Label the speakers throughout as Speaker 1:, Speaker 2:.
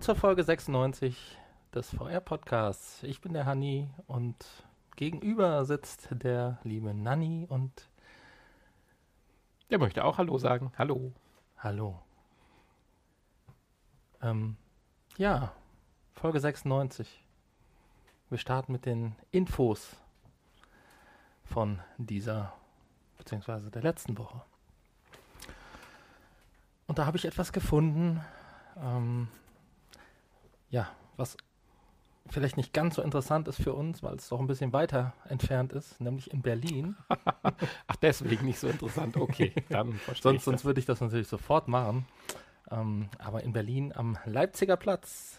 Speaker 1: zur Folge 96 des VR-Podcasts. Ich bin der Hanni und gegenüber sitzt der liebe Nanni und
Speaker 2: der möchte auch Hallo sagen. Hallo.
Speaker 1: Hallo. Ähm, ja, Folge 96. Wir starten mit den Infos von dieser, beziehungsweise der letzten Woche. Und da habe ich etwas gefunden, ähm, ja, was vielleicht nicht ganz so interessant ist für uns, weil es doch ein bisschen weiter entfernt ist, nämlich in Berlin.
Speaker 2: Ach, deswegen nicht so interessant. Okay,
Speaker 1: dann verstehe sonst, sonst würde ich das natürlich sofort machen. Ähm, aber in Berlin am Leipziger Platz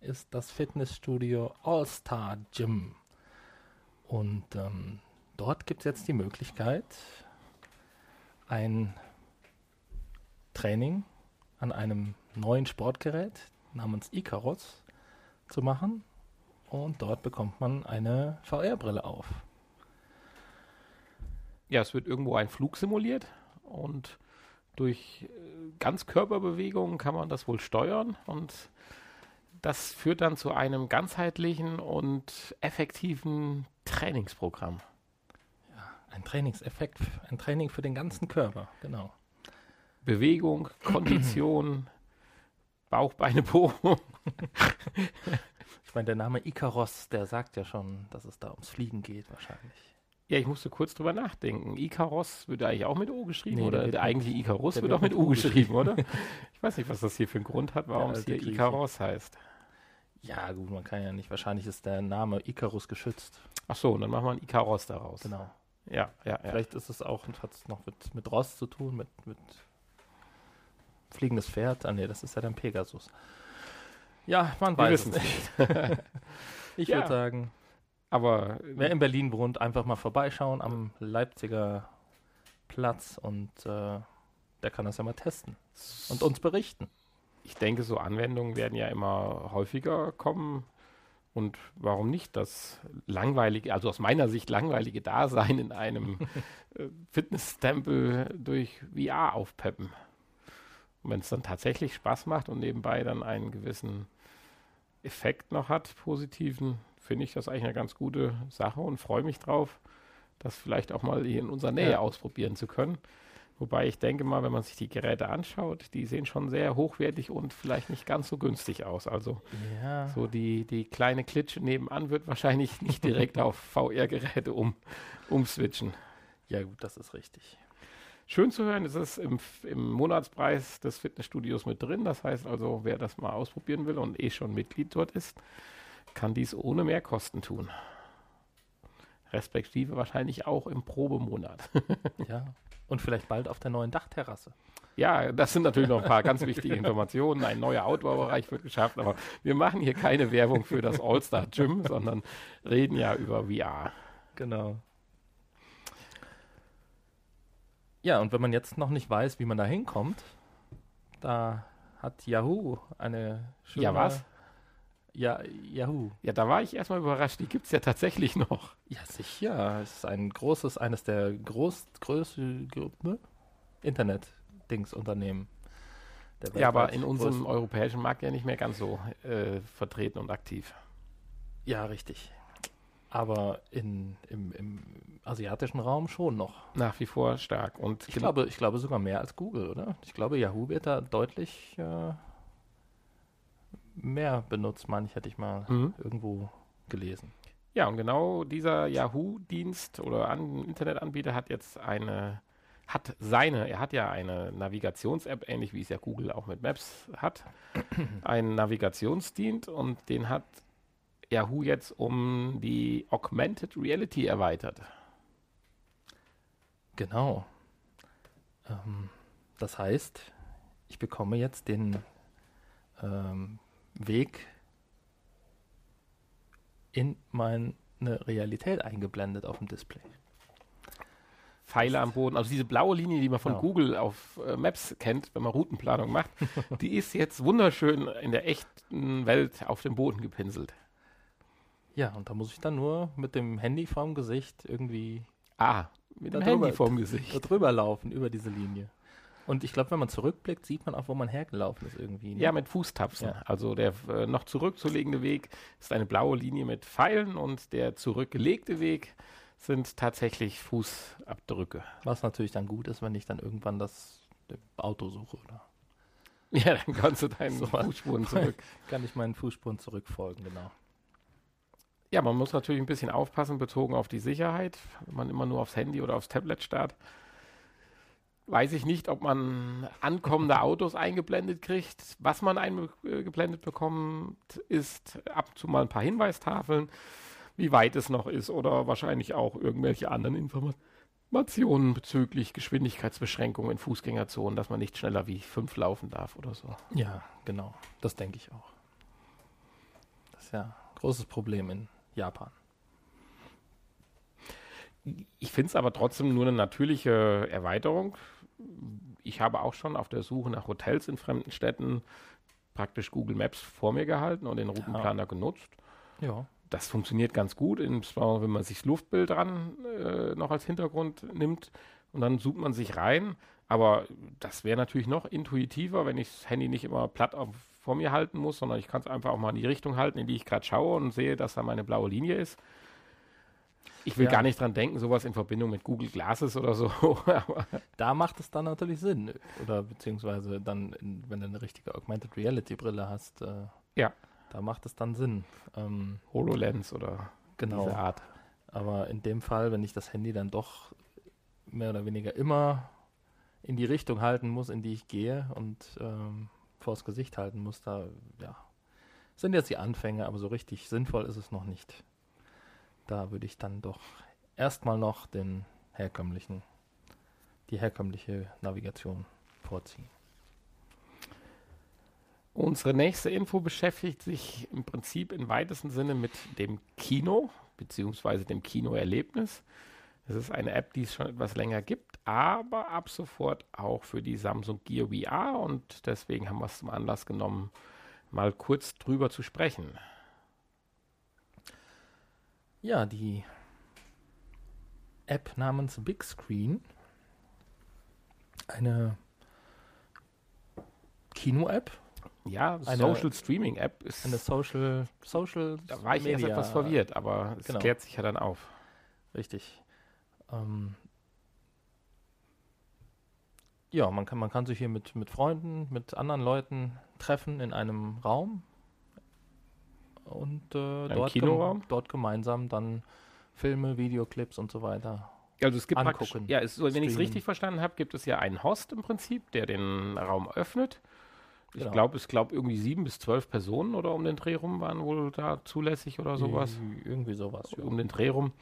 Speaker 1: ist das Fitnessstudio All Star Gym. Und ähm, dort gibt es jetzt die Möglichkeit, ein Training an einem neuen Sportgerät namens Icarus zu machen. Und dort bekommt man eine VR-Brille auf.
Speaker 2: Ja, es wird irgendwo ein Flug simuliert und durch äh, Ganzkörperbewegungen kann man das wohl steuern und das führt dann zu einem ganzheitlichen und effektiven Trainingsprogramm.
Speaker 1: Ja, ein Trainingseffekt, ein Training für den ganzen Körper, genau.
Speaker 2: Bewegung, Kondition, Bauch, Beine, Po.
Speaker 1: ich meine, der Name Icaros, der sagt ja schon, dass es da ums Fliegen geht wahrscheinlich.
Speaker 2: Ja, ich musste kurz drüber nachdenken. Icaros wird eigentlich auch mit O geschrieben nee, oder der eigentlich Icarus wird, wird auch mit U geschrieben, oder? Ich weiß nicht, was das hier für einen Grund hat, warum es hier Icaros heißt.
Speaker 1: Ja, gut, man kann ja nicht. Wahrscheinlich ist der Name Icarus geschützt.
Speaker 2: Ach so, dann machen wir einen Icaros daraus.
Speaker 1: Genau.
Speaker 2: Ja, ja,
Speaker 1: Vielleicht ja. ist es auch, hat es noch mit, mit Ross zu tun, mit, mit fliegendes Pferd. Ah, nee, das ist ja dann Pegasus.
Speaker 2: Ja, man Wir weiß es nicht.
Speaker 1: ich ja. würde sagen,
Speaker 2: aber
Speaker 1: wer in Berlin wohnt, einfach mal vorbeischauen am Leipziger Platz und äh, der kann das ja mal testen und uns berichten.
Speaker 2: Ich denke, so Anwendungen werden ja immer häufiger kommen. Und warum nicht das langweilige, also aus meiner Sicht langweilige Dasein in einem äh, Fitnesstempel durch VR aufpeppen? Und wenn es dann tatsächlich Spaß macht und nebenbei dann einen gewissen Effekt noch hat, positiven, finde ich das eigentlich eine ganz gute Sache und freue mich drauf, das vielleicht auch mal hier in unserer Nähe ja. ausprobieren zu können. Wobei ich denke mal, wenn man sich die Geräte anschaut, die sehen schon sehr hochwertig und vielleicht nicht ganz so günstig aus. Also ja. so die, die kleine Klitsche nebenan wird wahrscheinlich nicht direkt auf VR-Geräte um, umswitchen.
Speaker 1: Ja gut, das ist richtig.
Speaker 2: Schön zu hören, es ist im, im Monatspreis des Fitnessstudios mit drin. Das heißt also, wer das mal ausprobieren will und eh schon Mitglied dort ist, kann dies ohne Mehrkosten tun. Respektive wahrscheinlich auch im Probemonat.
Speaker 1: ja. Und vielleicht bald auf der neuen Dachterrasse.
Speaker 2: Ja, das sind natürlich noch ein paar ganz wichtige Informationen. Ein neuer Outdoor-Bereich wird geschafft, aber wir machen hier keine Werbung für das All-Star Gym, sondern reden ja über VR.
Speaker 1: Genau. Ja, und wenn man jetzt noch nicht weiß, wie man da hinkommt, da hat Yahoo eine
Speaker 2: schöne... Ja, was?
Speaker 1: Ja, Yahoo.
Speaker 2: Ja, da war ich erstmal überrascht. Die gibt es ja tatsächlich noch.
Speaker 1: Ja, sicher. Es ist ein großes, eines der groß, größten ne? Internet-Dings-Unternehmen.
Speaker 2: Ja, aber in unserem europäischen Markt ja nicht mehr ganz so äh, vertreten und aktiv.
Speaker 1: Ja, richtig aber in, im, im, asiatischen Raum schon noch.
Speaker 2: Nach wie vor stark. Und
Speaker 1: ich glaube, ich glaube sogar mehr als Google, oder? Ich glaube, Yahoo wird da deutlich äh, mehr benutzt, meine ich, hätte ich mal mhm. irgendwo gelesen.
Speaker 2: Ja, und genau dieser Yahoo-Dienst oder An Internetanbieter hat jetzt eine, hat seine, er hat ja eine Navigations-App, ähnlich wie es ja Google auch mit Maps hat, einen Navigationsdienst und den hat Yahoo jetzt um die Augmented Reality erweitert.
Speaker 1: Genau. Ähm, das heißt, ich bekomme jetzt den ähm, Weg in meine Realität eingeblendet auf dem Display.
Speaker 2: Pfeile am Boden, also diese blaue Linie, die man von genau. Google auf äh, Maps kennt, wenn man Routenplanung macht, die ist jetzt wunderschön in der echten Welt auf dem Boden gepinselt.
Speaker 1: Ja, und da muss ich dann nur mit dem Handy vorm Gesicht irgendwie.
Speaker 2: Ah, mit dem Handy vorm Gesicht.
Speaker 1: Drüber laufen, über diese Linie. Und ich glaube, wenn man zurückblickt, sieht man auch, wo man hergelaufen ist irgendwie.
Speaker 2: Ne? Ja, mit Fußtapfen. Ja. Also der äh, noch zurückzulegende Weg ist eine blaue Linie mit Pfeilen und der zurückgelegte Weg sind tatsächlich Fußabdrücke.
Speaker 1: Was natürlich dann gut ist, wenn ich dann irgendwann das Auto suche, oder?
Speaker 2: Ja, dann kannst du deinen so, Fußspuren zurück.
Speaker 1: Kann ich meinen Fußspuren zurückfolgen, genau.
Speaker 2: Ja, man muss natürlich ein bisschen aufpassen, bezogen auf die Sicherheit. Wenn man immer nur aufs Handy oder aufs Tablet starrt, weiß ich nicht, ob man ankommende Autos eingeblendet kriegt. Was man eingeblendet bekommt, ist ab und zu mal ein paar Hinweistafeln, wie weit es noch ist oder wahrscheinlich auch irgendwelche anderen Informationen bezüglich Geschwindigkeitsbeschränkungen in Fußgängerzonen, dass man nicht schneller wie fünf laufen darf oder so.
Speaker 1: Ja, genau. Das denke ich auch. Das ist ja ein großes Problem in Japan.
Speaker 2: Ich finde es aber trotzdem nur eine natürliche Erweiterung. Ich habe auch schon auf der Suche nach Hotels in fremden Städten praktisch Google Maps vor mir gehalten und den Routenplaner ja. genutzt. Ja. Das funktioniert ganz gut, insbesondere wenn man sich das Luftbild dran äh, noch als Hintergrund nimmt und dann zoomt man sich rein. Aber das wäre natürlich noch intuitiver, wenn ich das Handy nicht immer platt auf vor mir halten muss, sondern ich kann es einfach auch mal in die Richtung halten, in die ich gerade schaue und sehe, dass da meine blaue Linie ist. Ich will ja. gar nicht dran denken, sowas in Verbindung mit Google Glasses oder so.
Speaker 1: da macht es dann natürlich Sinn. Oder beziehungsweise dann, wenn du eine richtige Augmented Reality Brille hast, äh, ja. da macht es dann Sinn.
Speaker 2: Ähm, HoloLens oder
Speaker 1: genau. diese Art. Aber in dem Fall, wenn ich das Handy dann doch mehr oder weniger immer in die Richtung halten muss, in die ich gehe und ähm, vors Gesicht halten muss, da, ja, sind jetzt die Anfänge, aber so richtig sinnvoll ist es noch nicht. Da würde ich dann doch erstmal noch den herkömmlichen, die herkömmliche Navigation vorziehen.
Speaker 2: Unsere nächste Info beschäftigt sich im Prinzip im weitesten Sinne mit dem Kino beziehungsweise dem Kinoerlebnis. Es ist eine App, die es schon etwas länger gibt, aber ab sofort auch für die Samsung Gear VR und deswegen haben wir es zum Anlass genommen, mal kurz drüber zu sprechen.
Speaker 1: Ja, die App namens Big Screen, eine Kino-App.
Speaker 2: Ja, eine Social Streaming App
Speaker 1: ist eine Social Social.
Speaker 2: Da war ich Media, erst etwas verwirrt, aber es genau. klärt sich ja dann auf.
Speaker 1: Richtig. Ähm, ja, man kann, man kann sich hier mit, mit Freunden, mit anderen Leuten treffen in einem Raum und äh, dort, gem dort gemeinsam dann Filme, Videoclips und so weiter
Speaker 2: also es gibt angucken. Ja, es, wenn ich es richtig verstanden habe, gibt es ja einen Host im Prinzip, der den Raum öffnet. Ich genau. glaube, es glaube irgendwie sieben bis zwölf Personen oder um den Dreh rum waren wohl da zulässig oder sowas.
Speaker 1: Irgendwie sowas.
Speaker 2: Um ja. den Dreh rum.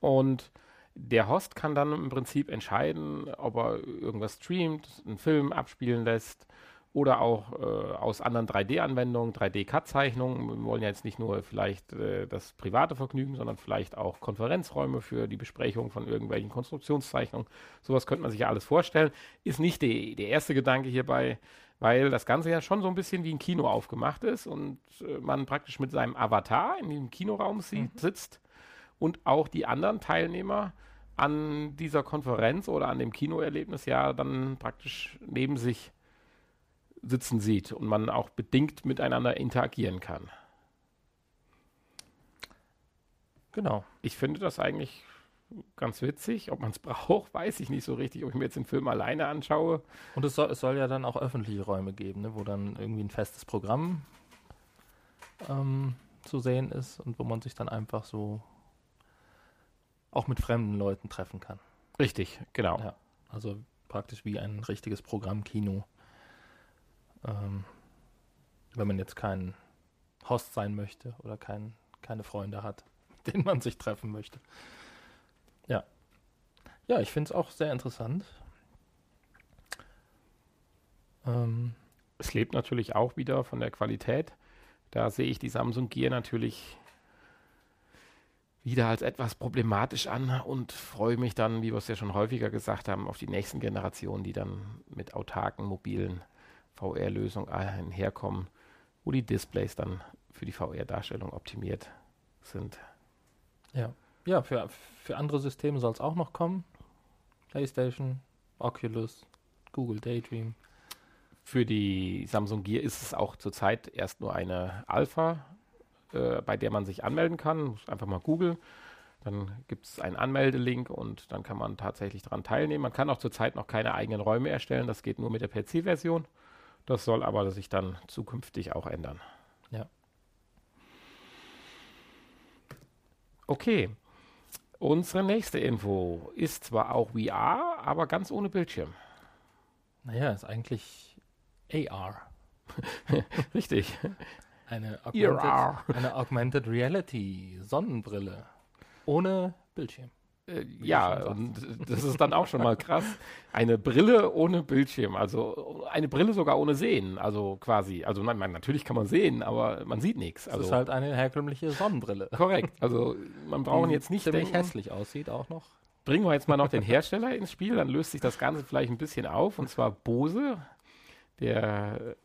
Speaker 2: Und der Host kann dann im Prinzip entscheiden, ob er irgendwas streamt, einen Film abspielen lässt oder auch äh, aus anderen 3D-Anwendungen, 3D-Cut-Zeichnungen. Wir wollen ja jetzt nicht nur vielleicht äh, das private Vergnügen, sondern vielleicht auch Konferenzräume für die Besprechung von irgendwelchen Konstruktionszeichnungen. Sowas könnte man sich ja alles vorstellen. Ist nicht die, der erste Gedanke hierbei, weil das Ganze ja schon so ein bisschen wie ein Kino aufgemacht ist und äh, man praktisch mit seinem Avatar in dem Kinoraum sieht, mhm. sitzt und auch die anderen Teilnehmer an dieser Konferenz oder an dem Kinoerlebnis ja dann praktisch neben sich sitzen sieht und man auch bedingt miteinander interagieren kann.
Speaker 1: Genau.
Speaker 2: Ich finde das eigentlich ganz witzig. Ob man es braucht, weiß ich nicht so richtig, ob ich mir jetzt den Film alleine anschaue.
Speaker 1: Und es soll, es soll ja dann auch öffentliche Räume geben, ne, wo dann irgendwie ein festes Programm ähm, zu sehen ist und wo man sich dann einfach so auch mit fremden Leuten treffen kann.
Speaker 2: Richtig, genau.
Speaker 1: Ja, also praktisch wie ein richtiges Programmkino. Ähm, wenn man jetzt kein Host sein möchte oder kein, keine Freunde hat, mit denen man sich treffen möchte. Ja. Ja, ich finde es auch sehr interessant.
Speaker 2: Ähm, es lebt natürlich auch wieder von der Qualität. Da sehe ich die Samsung Gear natürlich wieder als etwas problematisch an und freue mich dann, wie wir es ja schon häufiger gesagt haben, auf die nächsten Generationen, die dann mit autarken, mobilen VR-Lösungen einherkommen, wo die Displays dann für die VR-Darstellung optimiert sind.
Speaker 1: Ja, ja für, für andere Systeme soll es auch noch kommen. PlayStation, Oculus, Google Daydream.
Speaker 2: Für die Samsung Gear ist es auch zurzeit erst nur eine Alpha, äh, bei der man sich anmelden kann. Muss einfach mal googeln. Dann gibt es einen Anmeldelink und dann kann man tatsächlich daran teilnehmen. Man kann auch zurzeit noch keine eigenen Räume erstellen. Das geht nur mit der PC-Version. Das soll aber sich dann zukünftig auch ändern.
Speaker 1: Ja.
Speaker 2: Okay. Unsere nächste Info ist zwar auch VR, aber ganz ohne Bildschirm.
Speaker 1: Naja, ist eigentlich AR.
Speaker 2: Richtig.
Speaker 1: Eine. Augmented, eine Augmented Reality Sonnenbrille. Ohne Bildschirm.
Speaker 2: Äh, ja, und das ist dann auch schon mal krass. Eine Brille ohne Bildschirm, also eine Brille sogar ohne Sehen, also quasi. Also nein, man, natürlich kann man sehen, aber man sieht nichts.
Speaker 1: Das
Speaker 2: Also
Speaker 1: ist halt eine herkömmliche Sonnenbrille.
Speaker 2: korrekt. Also man braucht jetzt nicht
Speaker 1: ziemlich
Speaker 2: denken,
Speaker 1: hässlich aussieht auch noch.
Speaker 2: bringen wir jetzt mal noch den Hersteller ins Spiel, dann löst sich das Ganze vielleicht ein bisschen auf. Und zwar Bose, der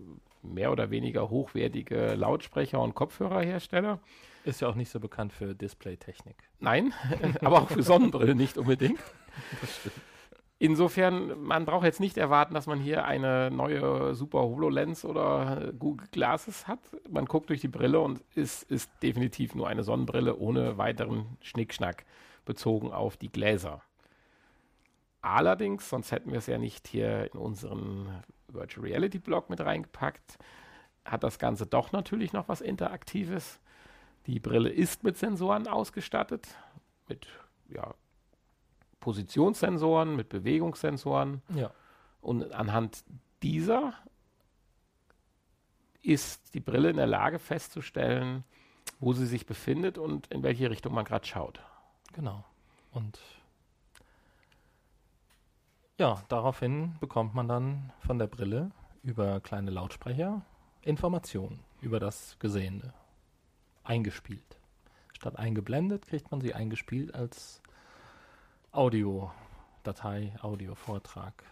Speaker 2: mehr oder weniger hochwertige Lautsprecher- und Kopfhörerhersteller.
Speaker 1: Ist ja auch nicht so bekannt für Displaytechnik.
Speaker 2: Nein, aber auch für Sonnenbrillen nicht unbedingt. Insofern, man braucht jetzt nicht erwarten, dass man hier eine neue Super HoloLens oder Google Glasses hat. Man guckt durch die Brille und es ist definitiv nur eine Sonnenbrille ohne weiteren Schnickschnack bezogen auf die Gläser. Allerdings, sonst hätten wir es ja nicht hier in unseren Virtual Reality Blog mit reingepackt, hat das Ganze doch natürlich noch was Interaktives. Die Brille ist mit Sensoren ausgestattet, mit ja, Positionssensoren, mit Bewegungssensoren.
Speaker 1: Ja.
Speaker 2: Und anhand dieser ist die Brille in der Lage festzustellen, wo sie sich befindet und in welche Richtung man gerade schaut.
Speaker 1: Genau. Und ja, daraufhin bekommt man dann von der Brille über kleine Lautsprecher Informationen über das Gesehene eingespielt. Statt eingeblendet kriegt man sie eingespielt als Audiodatei, Audiovortrag,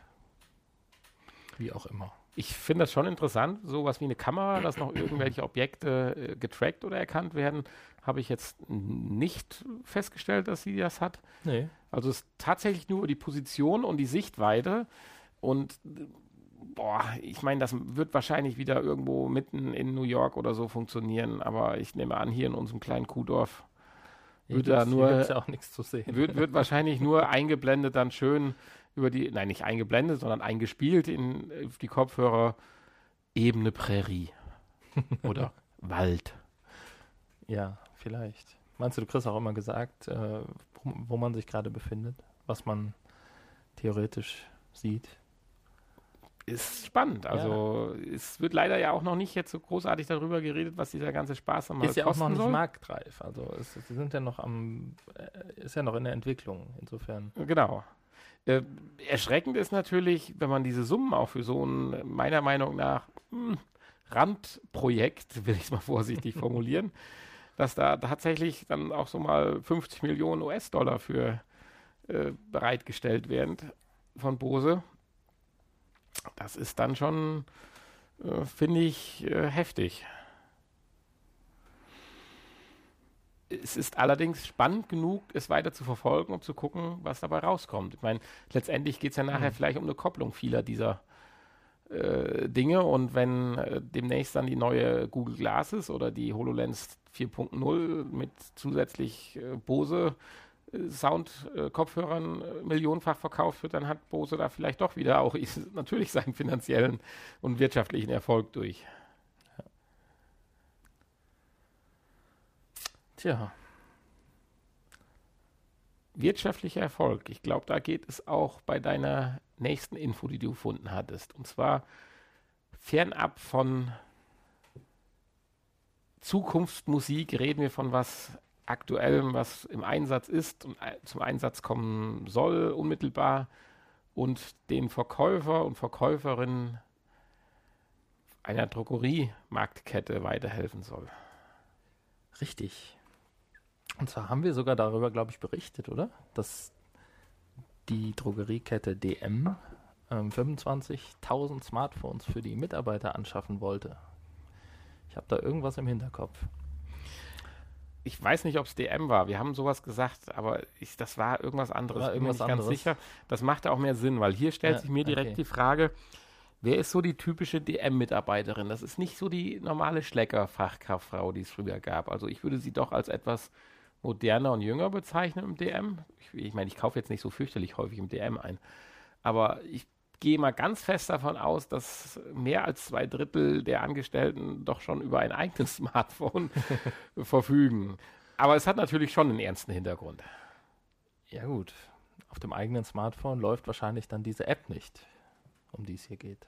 Speaker 1: wie auch immer.
Speaker 2: Ich finde das schon interessant, sowas wie eine Kamera, dass noch irgendwelche Objekte äh, getrackt oder erkannt werden, habe ich jetzt nicht festgestellt, dass sie das hat.
Speaker 1: Nee,
Speaker 2: Also es ist tatsächlich nur die Position und die Sichtweite. Und boah, ich meine, das wird wahrscheinlich wieder irgendwo mitten in New York oder so funktionieren, aber ich nehme an, hier in unserem kleinen Kuhdorf Wird da nur-
Speaker 1: ja auch nichts zu sehen.
Speaker 2: wird, wird wahrscheinlich nur eingeblendet dann schön über die, nein, nicht eingeblendet, sondern eingespielt in die Kopfhörer ebene Prärie oder Wald.
Speaker 1: Ja, vielleicht. Meinst du, du kriegst auch immer gesagt, äh, wo, wo man sich gerade befindet, was man theoretisch sieht?
Speaker 2: Ist spannend. Also es wird leider ja auch noch nicht jetzt so großartig darüber geredet, was dieser ganze Spaß mal
Speaker 1: ist ja auch noch nicht
Speaker 2: soll.
Speaker 1: marktreif. Also es, sie sind ja noch am, äh, ist ja noch in der Entwicklung. Insofern.
Speaker 2: Genau. Äh, erschreckend ist natürlich, wenn man diese Summen auch für so ein, meiner Meinung nach, hm, Randprojekt, will ich es mal vorsichtig formulieren, dass da tatsächlich dann auch so mal 50 Millionen US-Dollar für äh, bereitgestellt werden von Bose. Das ist dann schon, äh, finde ich, äh, heftig. Es ist allerdings spannend genug, es weiter zu verfolgen und zu gucken, was dabei rauskommt. Ich meine, letztendlich geht es ja nachher
Speaker 1: Mhm.
Speaker 2: vielleicht um eine Kopplung vieler dieser äh, Dinge und wenn äh, demnächst dann die neue Google Glasses oder die HoloLens 4.0 mit zusätzlich äh, Bose äh, Sound-Kopfhörern äh, millionenfach verkauft wird, dann hat Bose da vielleicht doch wieder auch natürlich seinen finanziellen und wirtschaftlichen Erfolg durch.
Speaker 1: Tja,
Speaker 2: Wirtschaftlicher Erfolg. Ich glaube, da geht es auch bei deiner nächsten Info, die du gefunden hattest. Und zwar fernab von Zukunftsmusik reden wir von was Aktuellem, was im Einsatz ist und zum Einsatz kommen soll, unmittelbar, und den Verkäufer und Verkäuferinnen einer Drogeriemarktkette weiterhelfen soll.
Speaker 1: richtig. Und zwar haben wir sogar darüber, glaube ich, berichtet, oder? Dass die Drogeriekette DM ähm, 25.000 Smartphones für die Mitarbeiter anschaffen wollte. Ich habe da irgendwas im Hinterkopf.
Speaker 2: ich weiß nicht, ob es DM war. Wir haben sowas gesagt, aber ich, das war irgendwas anderes.
Speaker 1: War irgendwas
Speaker 2: Bin mir nicht
Speaker 1: anderes.
Speaker 2: ganz sicher. Das machte auch mehr Sinn, weil hier stellt
Speaker 1: Ja,
Speaker 2: sich mir direkt
Speaker 1: okay.
Speaker 2: die Frage, wer ist so die typische DM-Mitarbeiterin? Das ist nicht so die normale Schlecker-Fachkauffrau, die es früher gab. Also ich würde sie doch als etwas moderner und jünger bezeichnen im DM. Ich, ich meine, ich kaufe jetzt nicht so fürchterlich häufig im DM ein. Aber ich gehe mal ganz fest davon aus, dass mehr als zwei Drittel der Angestellten doch schon über ein eigenes Smartphone verfügen. Aber es hat natürlich schon einen ernsten Hintergrund.
Speaker 1: Ja gut, auf dem eigenen Smartphone läuft wahrscheinlich dann diese App nicht, um die es hier geht.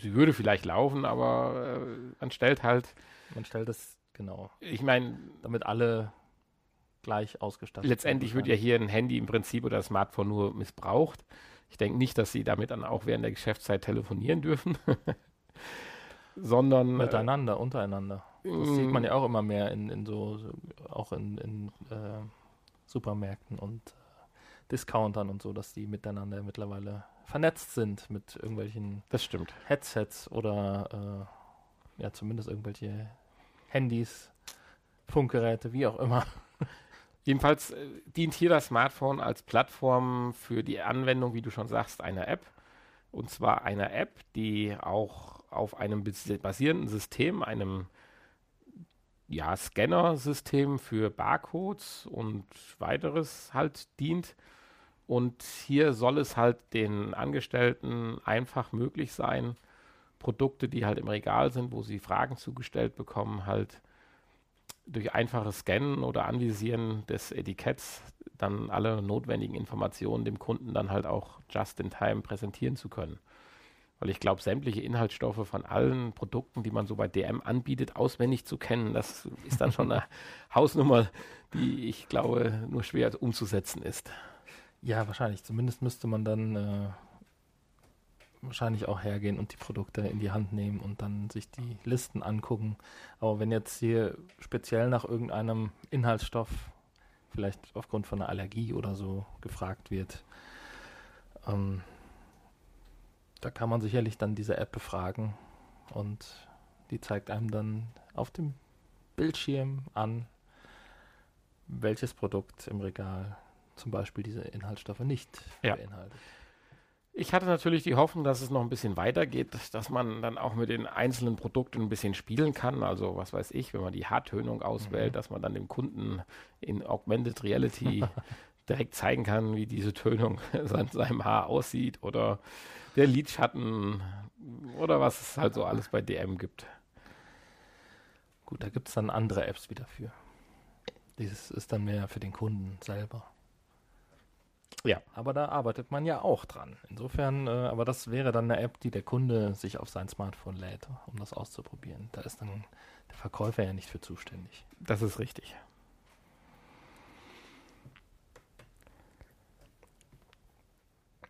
Speaker 2: Sie würde vielleicht laufen, aber äh, man stellt halt,
Speaker 1: Man stellt es genau,
Speaker 2: ich meine,
Speaker 1: damit alle gleich ausgestattet
Speaker 2: letztendlich wird ja hier ein Handy im Prinzip oder das Smartphone nur missbraucht. Ich denke nicht, dass Sie damit dann auch während der Geschäftszeit telefonieren dürfen, sondern äh,
Speaker 1: miteinander, untereinander. Das sieht man ja auch immer mehr in, in so, so auch in, in äh, Supermärkten und äh, Discountern und so, dass die miteinander mittlerweile vernetzt sind mit irgendwelchen
Speaker 2: Das stimmt.
Speaker 1: Headsets oder äh, ja zumindest irgendwelche Handys, Funkgeräte, wie auch immer.
Speaker 2: Jedenfalls äh, dient hier das Smartphone als Plattform für die Anwendung, wie du schon sagst, einer App. Und zwar einer App, die auch auf einem bas- basierenden System, einem ja, Scanner-System für Barcodes und weiteres halt dient. Und hier soll es halt den Angestellten einfach möglich sein, Produkte, die halt im Regal sind, wo sie Fragen zugestellt bekommen, halt durch einfaches Scannen oder Anvisieren des Etiketts dann alle notwendigen Informationen dem Kunden dann halt auch just in time präsentieren zu können. Weil ich glaube, sämtliche Inhaltsstoffe von allen Produkten, die man so bei DM anbietet, auswendig zu kennen, das ist dann schon eine Hausnummer, die ich glaube nur schwer umzusetzen ist.
Speaker 1: Ja, wahrscheinlich. Zumindest müsste man dann äh, wahrscheinlich auch hergehen und die Produkte in die Hand nehmen und dann sich die Listen angucken. Aber wenn jetzt hier speziell nach irgendeinem Inhaltsstoff, vielleicht aufgrund von einer Allergie oder so, gefragt wird, ähm, da kann man sicherlich dann diese App befragen und die zeigt einem dann auf dem Bildschirm an, welches Produkt im Regal zum Beispiel diese Inhaltsstoffe nicht
Speaker 2: Ja.
Speaker 1: beinhaltet.
Speaker 2: Ich hatte natürlich die Hoffnung, dass es noch ein bisschen weitergeht, dass man dann auch mit den einzelnen Produkten ein bisschen spielen kann. Also was weiß ich, wenn man die Haartönung auswählt,
Speaker 1: Mhm.
Speaker 2: dass man dann dem Kunden in Augmented Reality direkt zeigen kann, wie diese Tönung an seinem Haar aussieht oder der Lidschatten oder was es halt so alles bei DM gibt.
Speaker 1: Gut, da gibt es dann andere Apps wieder für. Dieses ist dann mehr für den Kunden selber.
Speaker 2: Ja.
Speaker 1: Aber da arbeitet man ja auch dran. Insofern, äh, aber das wäre dann eine App, die der Kunde sich auf sein Smartphone lädt, um das auszuprobieren. Da ist dann der Verkäufer ja nicht für zuständig.
Speaker 2: Das ist richtig.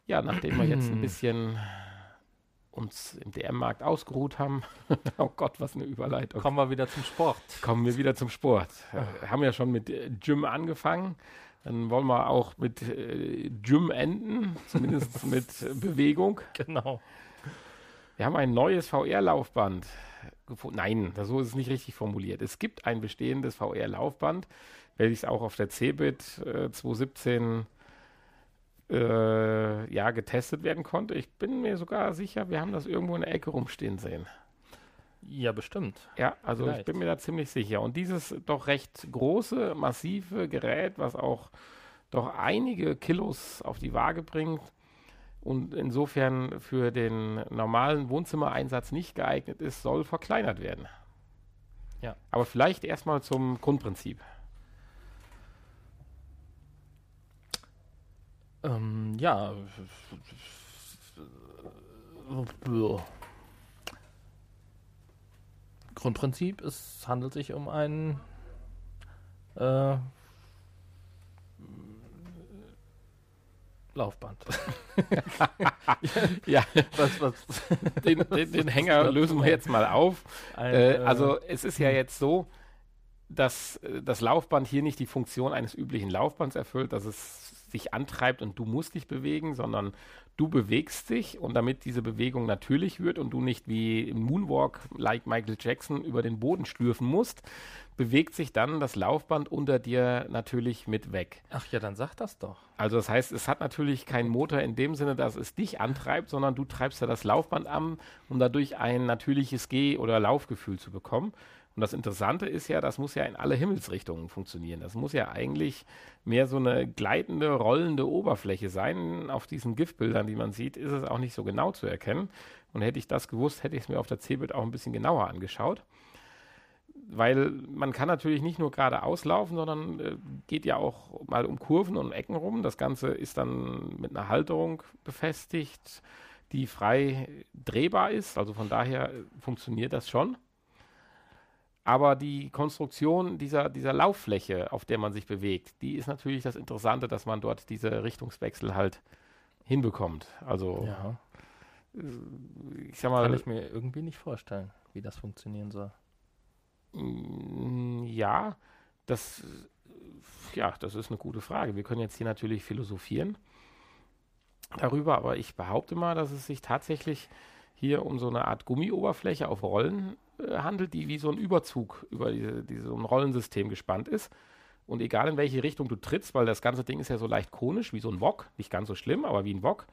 Speaker 2: Ja, nachdem wir jetzt ein bisschen uns im DM-Markt ausgeruht haben, oh Gott, was eine Überleitung.
Speaker 1: Kommen wir wieder zum Sport.
Speaker 2: Kommen wir wieder zum Sport. Wir haben ja schon mit Gym angefangen. Dann wollen wir auch mit äh, Gym enden, zumindest mit äh, Bewegung.
Speaker 1: Genau.
Speaker 2: Wir haben ein neues VR-Laufband gefunden. Nein, das, so ist es nicht richtig formuliert. Es gibt ein bestehendes VR-Laufband, welches auch auf der CeBIT äh, 2017 äh, ja, getestet werden konnte. Ich bin mir sogar sicher, wir haben das irgendwo in der Ecke rumstehen sehen.
Speaker 1: Ja, bestimmt.
Speaker 2: Ja, also ich
Speaker 1: Vielleicht.
Speaker 2: bin mir da ziemlich sicher. Und dieses doch recht große, massive Gerät, was auch doch einige Kilos auf die Waage bringt und insofern für den normalen Wohnzimmereinsatz nicht geeignet ist, soll verkleinert werden.
Speaker 1: Ja.
Speaker 2: Aber vielleicht erstmal zum Grundprinzip.
Speaker 1: Ähm, ja. Grundprinzip, es handelt sich um ein äh, Laufband.
Speaker 2: Ja,
Speaker 1: was, was,
Speaker 2: den, den, den Hänger lösen wir jetzt mal auf.
Speaker 1: ein,
Speaker 2: Äh,
Speaker 1: äh,
Speaker 2: also es ist ja jetzt so, dass äh, das Laufband hier nicht die Funktion eines üblichen Laufbands erfüllt. Das ist dich antreibt und du musst dich bewegen, sondern du bewegst dich und damit diese Bewegung natürlich wird und du nicht wie im Moonwalk like Michael Jackson über den Boden stürfen musst, bewegt sich dann das Laufband unter dir natürlich mit weg.
Speaker 1: Ach ja, dann sag das doch.
Speaker 2: Also das heißt, es hat natürlich keinen Motor in dem Sinne, dass es dich antreibt, sondern du treibst ja das Laufband an, um dadurch ein natürliches Geh- oder Laufgefühl zu bekommen. Und das Interessante ist ja, das muss ja in alle Himmelsrichtungen funktionieren. Das muss ja eigentlich mehr so eine gleitende, rollende Oberfläche sein. Auf diesen GIF-Bildern, die man sieht, ist es auch nicht so genau zu erkennen. Und hätte ich das gewusst, hätte ich es mir auf der C-Bild auch ein bisschen genauer angeschaut. Weil man kann natürlich nicht nur geradeaus laufen, sondern äh, geht ja auch mal um Kurven und Ecken rum. Das Ganze ist dann mit einer Halterung befestigt, die frei drehbar ist. Also von daher äh, funktioniert das schon. Aber die Konstruktion dieser, dieser Lauffläche, auf der man sich bewegt, die ist natürlich das Interessante, dass man dort diese Richtungswechsel halt hinbekommt. Also,
Speaker 1: Ja,
Speaker 2: ich sag mal,
Speaker 1: kann ich mir irgendwie nicht vorstellen, wie das funktionieren soll.
Speaker 2: mm, ja, das, ja, das ist eine gute Frage. Wir können jetzt hier natürlich philosophieren darüber, aber ich behaupte mal, dass es sich tatsächlich hier um so eine Art Gummioberfläche auf Rollen handelt, die wie so ein Überzug über diese, diese, so ein Rollensystem gespannt ist. Und egal in welche Richtung du trittst, weil das ganze Ding ist ja so leicht konisch, wie so ein Wok, nicht ganz so schlimm, aber wie ein Wok,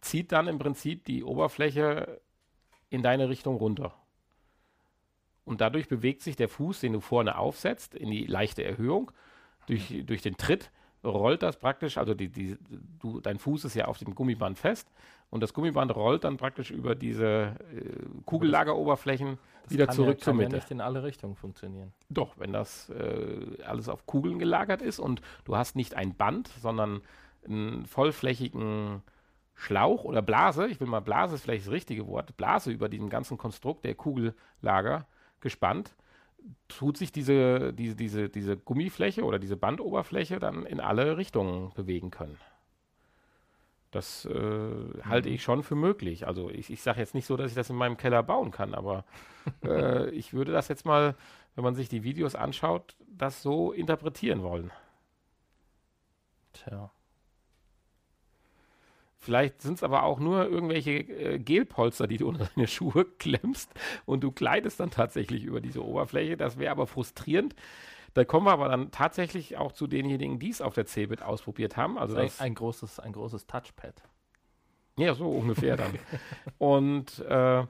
Speaker 2: zieht dann im Prinzip die Oberfläche in deine Richtung runter. Und dadurch bewegt sich der Fuß, den du vorne aufsetzt, in die leichte Erhöhung. Durch, durch den Tritt rollt das praktisch, also die, die, du, dein Fuß ist ja auf dem Gummiband fest und das Gummiband rollt dann praktisch über diese äh, Kugellageroberflächen
Speaker 1: Das
Speaker 2: wieder
Speaker 1: kann
Speaker 2: zurück
Speaker 1: ja,
Speaker 2: zur
Speaker 1: kann
Speaker 2: Mitte.
Speaker 1: ja nicht in alle Richtungen funktionieren.
Speaker 2: Doch, wenn das äh, alles auf Kugeln gelagert ist und du hast nicht ein Band, sondern einen vollflächigen Schlauch oder Blase, ich will mal Blase ist vielleicht das richtige Wort, Blase über diesem ganzen Konstrukt der Kugellager gespannt, tut sich diese, diese, diese, diese Gummifläche oder diese Bandoberfläche dann in alle Richtungen bewegen können. Das äh, halte ich schon für möglich. Also ich, ich sage jetzt nicht so, dass ich das in meinem Keller bauen kann, aber äh, ich würde das jetzt mal, wenn man sich die Videos anschaut, das so interpretieren wollen.
Speaker 1: Tja.
Speaker 2: Vielleicht sind es aber auch nur irgendwelche äh, Gelpolster, die du unter deine Schuhe klemmst und du gleitest dann tatsächlich über diese Oberfläche. Das wäre aber frustrierend. Da kommen wir aber dann tatsächlich auch zu denjenigen, die es auf der Cebit ausprobiert haben. Also
Speaker 1: ein,
Speaker 2: das,
Speaker 1: ein, großes, ein großes Touchpad.
Speaker 2: ja, so ungefähr dann. und äh,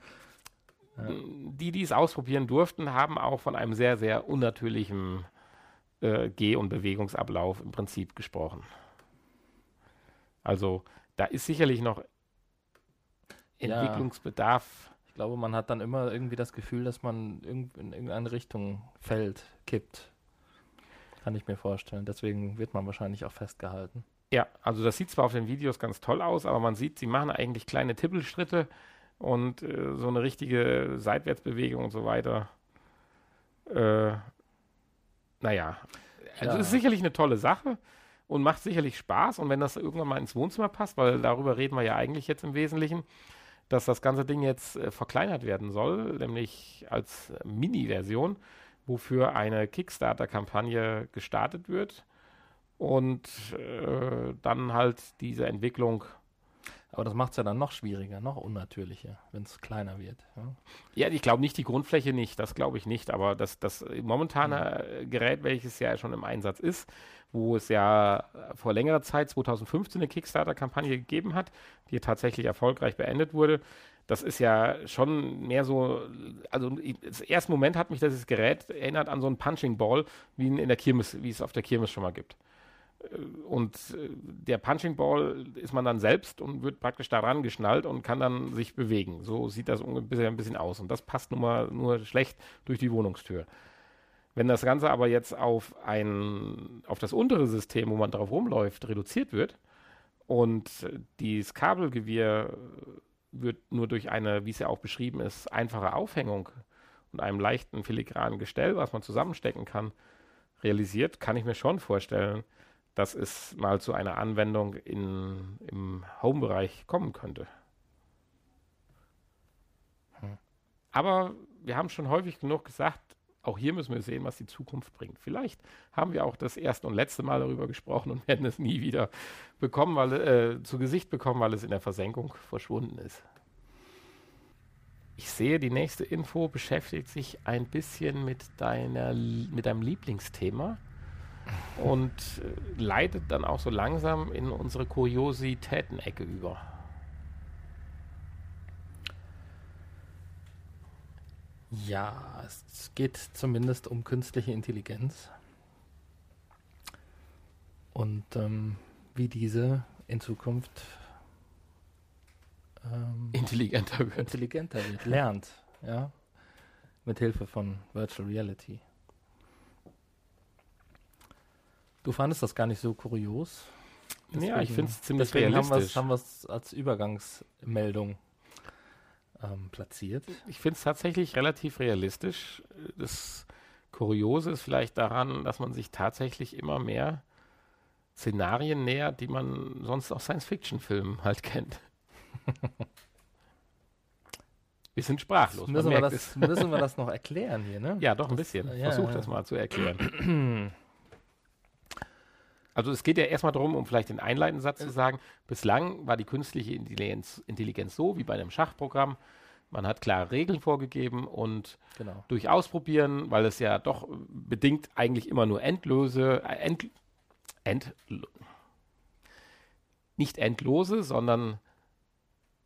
Speaker 2: die, die es ausprobieren durften, haben auch von einem sehr, sehr unnatürlichen äh, Geh- und Bewegungsablauf im Prinzip gesprochen. Also da ist sicherlich noch
Speaker 1: Ja.
Speaker 2: Entwicklungsbedarf.
Speaker 1: Ich glaube, man hat dann immer irgendwie das Gefühl, dass man in irgendeine Richtung fällt, kippt. Kann ich mir vorstellen. Deswegen wird man wahrscheinlich auch festgehalten.
Speaker 2: Ja, also das sieht zwar auf den Videos ganz toll aus, aber man sieht, sie machen eigentlich kleine Tippelschritte und äh, so eine richtige Seitwärtsbewegung und so weiter. Äh, naja, also
Speaker 1: Ja.
Speaker 2: ist sicherlich eine tolle Sache und macht sicherlich Spaß. Und wenn das irgendwann mal ins Wohnzimmer passt, weil darüber reden wir ja eigentlich jetzt im Wesentlichen, dass das ganze Ding jetzt äh, verkleinert werden soll, nämlich als Mini-Version, wofür eine Kickstarter-Kampagne gestartet wird und äh, dann halt diese Entwicklung.
Speaker 1: Aber das macht es ja dann noch schwieriger, noch unnatürlicher, wenn es kleiner wird. Ja?
Speaker 2: Ja, ich glaube nicht die Grundfläche nicht, das glaube ich nicht, aber das, das momentane äh, Gerät, welches ja schon im Einsatz ist, wo es ja vor längerer Zeit, 2015, eine Kickstarter-Kampagne gegeben hat, die tatsächlich erfolgreich beendet wurde, das ist ja schon mehr so, also im ersten Moment hat mich dieses Gerät erinnert an so einen Punching Ball, wie in der Kirmes, wie es auf der Kirmes schon mal gibt. Und äh, der Punching Ball ist man dann selbst und wird praktisch daran geschnallt und kann dann sich bewegen. So sieht das ungefähr ein bisschen aus. Und das passt nun mal nur schlecht durch die Wohnungstür. Wenn das Ganze aber jetzt auf ein, auf das untere System, wo man drauf rumläuft, reduziert wird und dieses Kabelgewirr wird nur durch eine, wie es ja auch beschrieben ist, einfache Aufhängung und einem leichten filigranen Gestell, was man zusammenstecken kann, realisiert, kann ich mir schon vorstellen, dass es mal zu einer Anwendung in, im Home-Bereich kommen könnte.
Speaker 1: Hm.
Speaker 2: Aber wir haben schon häufig genug gesagt, auch hier müssen wir sehen, was die Zukunft bringt. Vielleicht haben wir auch das erste und letzte Mal darüber gesprochen und werden es nie wieder bekommen, weil, äh, zu Gesicht bekommen, weil es in der Versenkung verschwunden ist. Ich sehe, die nächste Info beschäftigt sich ein bisschen mit, deiner, mit deinem Lieblingsthema und äh, leitet dann auch so langsam in unsere Kuriositäten-Ecke über.
Speaker 1: Ja, es geht zumindest um künstliche Intelligenz. Und ähm, wie diese in Zukunft
Speaker 2: ähm, intelligenter wird.
Speaker 1: Intelligenter wird, lernt, ja. Mit Hilfe von Virtual Reality. Du fandest das gar nicht so kurios.
Speaker 2: Deswegen, ja, ich finde es ziemlich
Speaker 1: realistisch. haben wir es als Übergangsmeldung ähm, platziert.
Speaker 2: Ich finde es tatsächlich relativ realistisch. Das Kuriose ist vielleicht daran, dass man sich tatsächlich immer mehr Szenarien nähert, die man sonst aus Science-Fiction-Filmen halt kennt. wir sind sprachlos.
Speaker 1: Müssen wir, das, müssen wir das noch erklären hier, ne?
Speaker 2: Ja, doch ein bisschen. Ja, Versuch ja. das mal zu erklären. Also es geht ja erstmal darum, um vielleicht den einleitenden Satz zu sagen, bislang war die künstliche Intelligenz, Intelligenz so wie bei einem Schachprogramm. Man hat klare Regeln vorgegeben und genau. durch Ausprobieren, weil es ja doch bedingt eigentlich immer nur endlose, äh, end, end, nicht endlose, sondern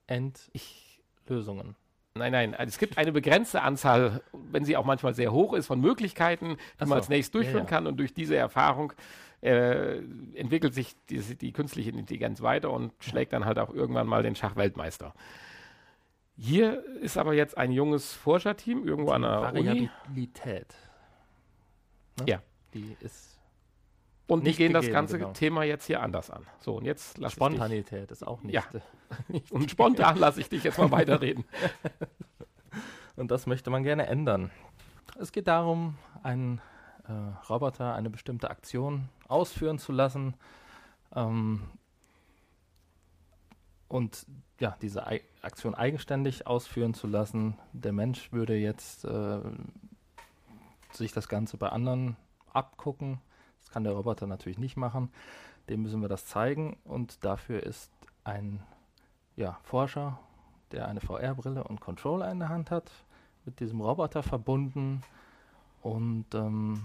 Speaker 1: Endlösungen.
Speaker 2: Nein, nein, es gibt eine begrenzte Anzahl, wenn sie auch manchmal sehr hoch ist, von Möglichkeiten, die so. man als nächstes durchführen ja, ja. kann. Und durch diese Erfahrung äh, entwickelt sich die, die, künstliche Intelligenz weiter und schlägt dann halt auch irgendwann mal den Schachweltmeister. Hier ist aber jetzt ein junges Forscherteam irgendwo an der
Speaker 1: Variabilität.
Speaker 2: Ne? Ja. Die ist und die gehen gegeben, das ganze genau. Thema jetzt hier anders an. So, und jetzt lass
Speaker 1: Spontanität
Speaker 2: ich
Speaker 1: dich, ist auch nicht.
Speaker 2: Ja. und spontan lasse ich dich jetzt mal weiterreden.
Speaker 1: und das möchte man gerne ändern. Es geht darum, einen äh, Roboter eine bestimmte Aktion ausführen zu lassen. Ähm, und ja, diese I Aktion eigenständig ausführen zu lassen. Der Mensch würde jetzt äh, sich das Ganze bei anderen abgucken das kann der Roboter natürlich nicht machen. Dem müssen wir das zeigen und dafür ist ein ja, Forscher, der eine VR-Brille und Controller in der Hand hat, mit diesem Roboter verbunden und ähm,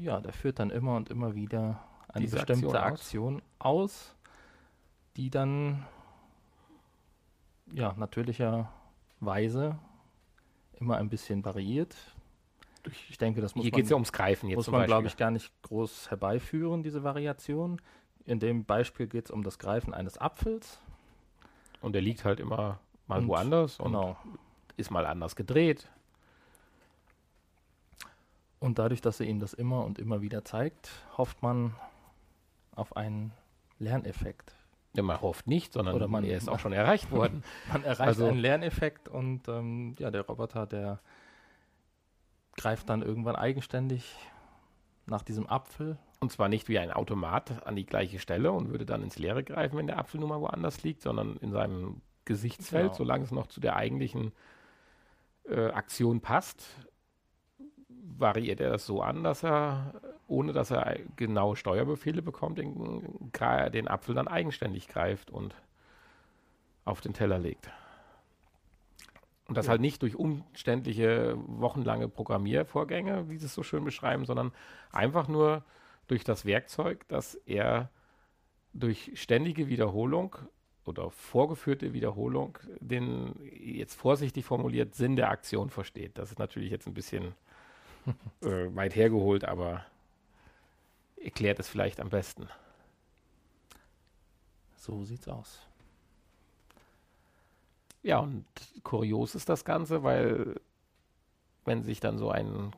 Speaker 1: ja, der führt dann immer und immer wieder eine Diese bestimmte Aktion, Aktion aus, die dann ja natürlicherweise immer ein bisschen variiert, ich denke, das muss
Speaker 2: Hier geht es ja ums Greifen
Speaker 1: jetzt. Muss man, glaube ich, gar nicht groß herbeiführen, diese Variation. In dem Beispiel geht es um das Greifen eines Apfels.
Speaker 2: Und der liegt halt immer mal und, woanders und genau. ist mal anders gedreht.
Speaker 1: Und dadurch, dass er ihm das immer und immer wieder zeigt, hofft man auf einen Lerneffekt.
Speaker 2: Ja, man hofft nicht, sondern Oder man, er ist auch schon erreicht worden.
Speaker 1: man erreicht also, einen Lerneffekt und ähm, ja, der Roboter, der greift dann irgendwann eigenständig nach diesem Apfel.
Speaker 2: Und zwar nicht wie ein Automat an die gleiche Stelle und würde dann ins Leere greifen, wenn der Apfel nun mal woanders liegt, sondern in seinem Gesichtsfeld, genau. solange es noch zu der eigentlichen äh, Aktion passt, variiert er das so an, dass er, ohne dass er genaue Steuerbefehle bekommt, den, den Apfel dann eigenständig greift und auf den Teller legt. Und das ja. halt nicht durch umständliche, wochenlange Programmiervorgänge, wie sie es so schön beschreiben, sondern einfach nur durch das Werkzeug, dass er durch ständige Wiederholung oder vorgeführte Wiederholung den, jetzt vorsichtig formuliert, Sinn der Aktion versteht. Das ist natürlich jetzt ein bisschen äh, weit hergeholt, aber erklärt es vielleicht am besten.
Speaker 1: So sieht's aus.
Speaker 2: Ja, und kurios ist das Ganze, weil wenn sich dann so ein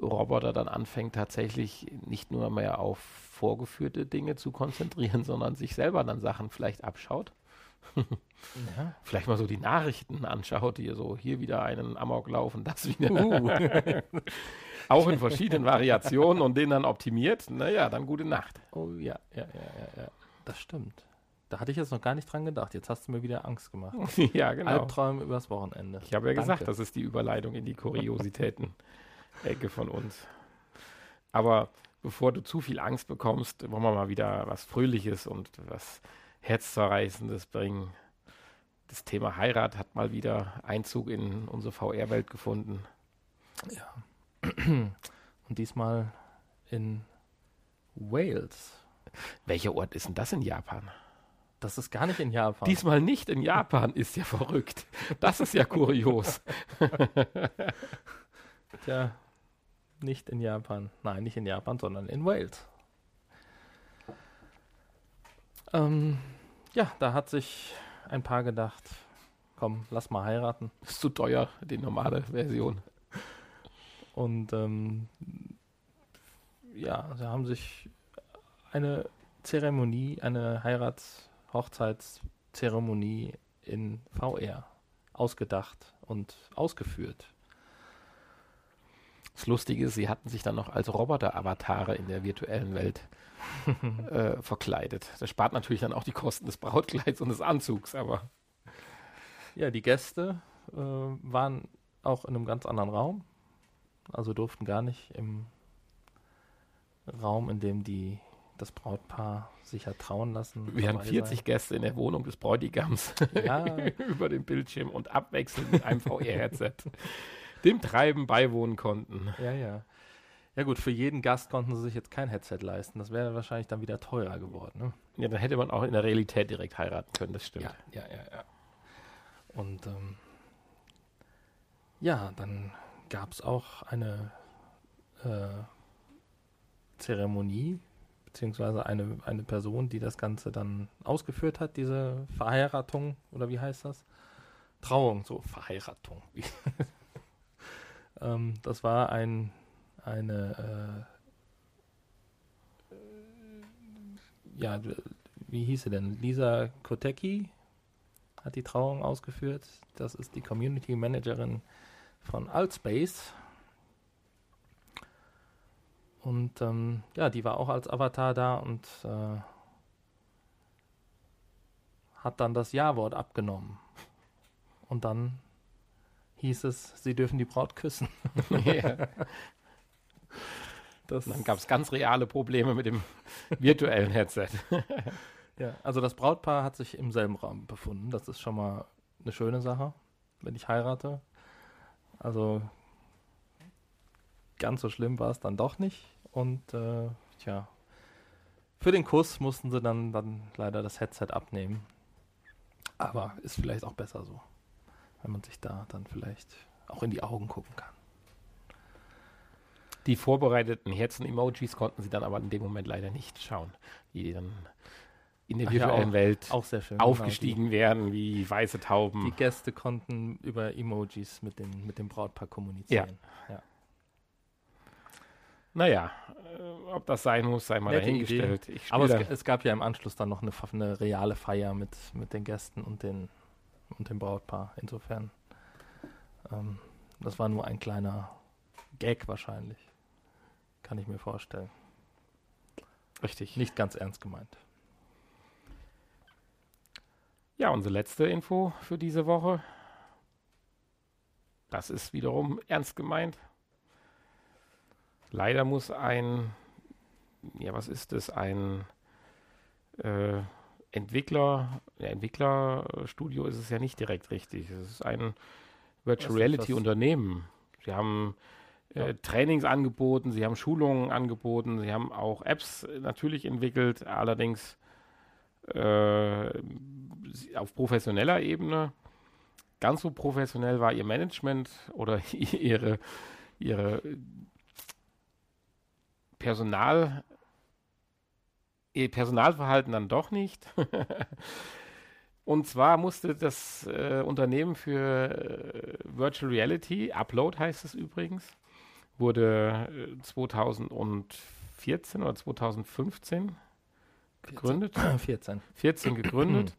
Speaker 2: Roboter dann anfängt, tatsächlich nicht nur mehr auf vorgeführte Dinge zu konzentrieren, sondern sich selber dann Sachen vielleicht abschaut. ja. Vielleicht mal so die Nachrichten anschaut, hier so, hier wieder einen Amoklauf und das wieder. Uh. Auch in verschiedenen Variationen und den dann optimiert. Naja, dann gute Nacht.
Speaker 1: Oh ja, ja, ja, ja, ja. Das stimmt. Da hatte ich jetzt noch gar nicht dran gedacht. Jetzt hast du mir wieder Angst gemacht.
Speaker 2: ja, genau.
Speaker 1: Albträume übers Wochenende.
Speaker 2: Ich habe ja Danke. gesagt, das ist die Überleitung in die Kuriositäten. Ecke von uns. Aber bevor du zu viel Angst bekommst, wollen wir mal wieder was Fröhliches und was Herzzerreißendes bringen. Das Thema Heirat hat mal wieder Einzug in unsere VR-Welt gefunden.
Speaker 1: Ja. Und diesmal in Wales.
Speaker 2: Welcher Ort ist denn das in Japan?
Speaker 1: Das ist gar nicht in Japan.
Speaker 2: Diesmal nicht in Japan, ist ja verrückt. Das ist ja kurios.
Speaker 1: Tja, nicht in Japan. Nein, nicht in Japan, sondern in Wales. Ähm, ja, da hat sich ein Paar gedacht, komm, lass mal heiraten.
Speaker 2: Ist zu teuer, die normale Version.
Speaker 1: Und ähm, ja, sie haben sich eine Zeremonie, eine Heirats-Hochzeitszeremonie in VR ausgedacht und ausgeführt.
Speaker 2: Das Lustige ist, sie hatten sich dann noch als Roboter-Avatare in der virtuellen Welt äh, verkleidet. Das spart natürlich dann auch die Kosten des Brautkleids und des Anzugs, aber.
Speaker 1: Ja, die Gäste äh, waren auch in einem ganz anderen Raum. Also durften gar nicht im Raum, in dem die das Brautpaar sich hat trauen lassen.
Speaker 2: Wir haben 40 sein. Gäste in der Wohnung des Bräutigams ja. über dem Bildschirm und abwechselnd mit einem VR-Headset dem Treiben beiwohnen konnten.
Speaker 1: Ja, ja. Ja gut, für jeden Gast konnten sie sich jetzt kein Headset leisten. Das wäre wahrscheinlich dann wieder teurer geworden. Ne?
Speaker 2: Ja, dann hätte man auch in der Realität direkt heiraten können, das stimmt.
Speaker 1: Ja, ja, ja. ja. Und ähm, ja, dann gab es auch eine äh, Zeremonie, beziehungsweise eine, eine Person, die das Ganze dann ausgeführt hat, diese Verheiratung, oder wie heißt das? Trauung, so Verheiratung. Ähm, das war ein, eine, äh, ja, wie hieß sie denn? Lisa Kotecki hat die Trauung ausgeführt. Das ist die Community Managerin von Altspace. Und ähm, ja, die war auch als Avatar da und äh, hat dann das Ja-Wort abgenommen. Und dann hieß es, sie dürfen die Braut küssen. Yeah.
Speaker 2: Dann gab es ganz reale Probleme mit dem virtuellen Headset.
Speaker 1: ja, also das Brautpaar hat sich im selben Raum befunden. Das ist schon mal eine schöne Sache, wenn ich heirate. Also ganz so schlimm war es dann doch nicht. Und äh, tja, für den Kuss mussten sie dann, dann leider das Headset abnehmen. Aber ist vielleicht auch besser so wenn man sich da dann vielleicht auch in die Augen gucken kann.
Speaker 2: Die vorbereiteten Herzen-Emojis konnten sie dann aber in dem Moment leider nicht schauen, die dann in der virtuellen ja, Welt
Speaker 1: schön,
Speaker 2: genau, aufgestiegen genau, werden wie weiße Tauben.
Speaker 1: Die Gäste konnten über Emojis mit, den, mit dem Brautpaar kommunizieren.
Speaker 2: Ja. ja. Naja, äh, ob das sein muss, sei mal Nette dahingestellt.
Speaker 1: Aber es, es, gab ja im Anschluss dann noch eine, eine reale Feier mit, mit den Gästen und den und dem Brautpaar. Insofern, ähm, das war nur ein kleiner Gag wahrscheinlich. Kann ich mir vorstellen.
Speaker 2: Richtig.
Speaker 1: Nicht ganz ernst gemeint.
Speaker 2: Ja, unsere letzte Info für diese Woche. Das ist wiederum ernst gemeint. Leider muss ein, ja, was ist es, ein äh, Entwickler, ja, Entwicklerstudio ist es ja nicht direkt richtig. Es ist ein Virtual Reality Unternehmen. Sie haben äh, Trainings angeboten, sie haben Schulungen angeboten, sie haben auch Apps natürlich entwickelt, allerdings äh, auf professioneller Ebene. Ganz so professionell war ihr Management oder ihre, ihre Personal ihr Personalverhalten dann doch nicht. Und zwar musste das äh, Unternehmen für äh, Virtual Reality, Upload heißt es übrigens, wurde äh, 2014 oder 2015 gegründet.
Speaker 1: 14.
Speaker 2: 14 gegründet.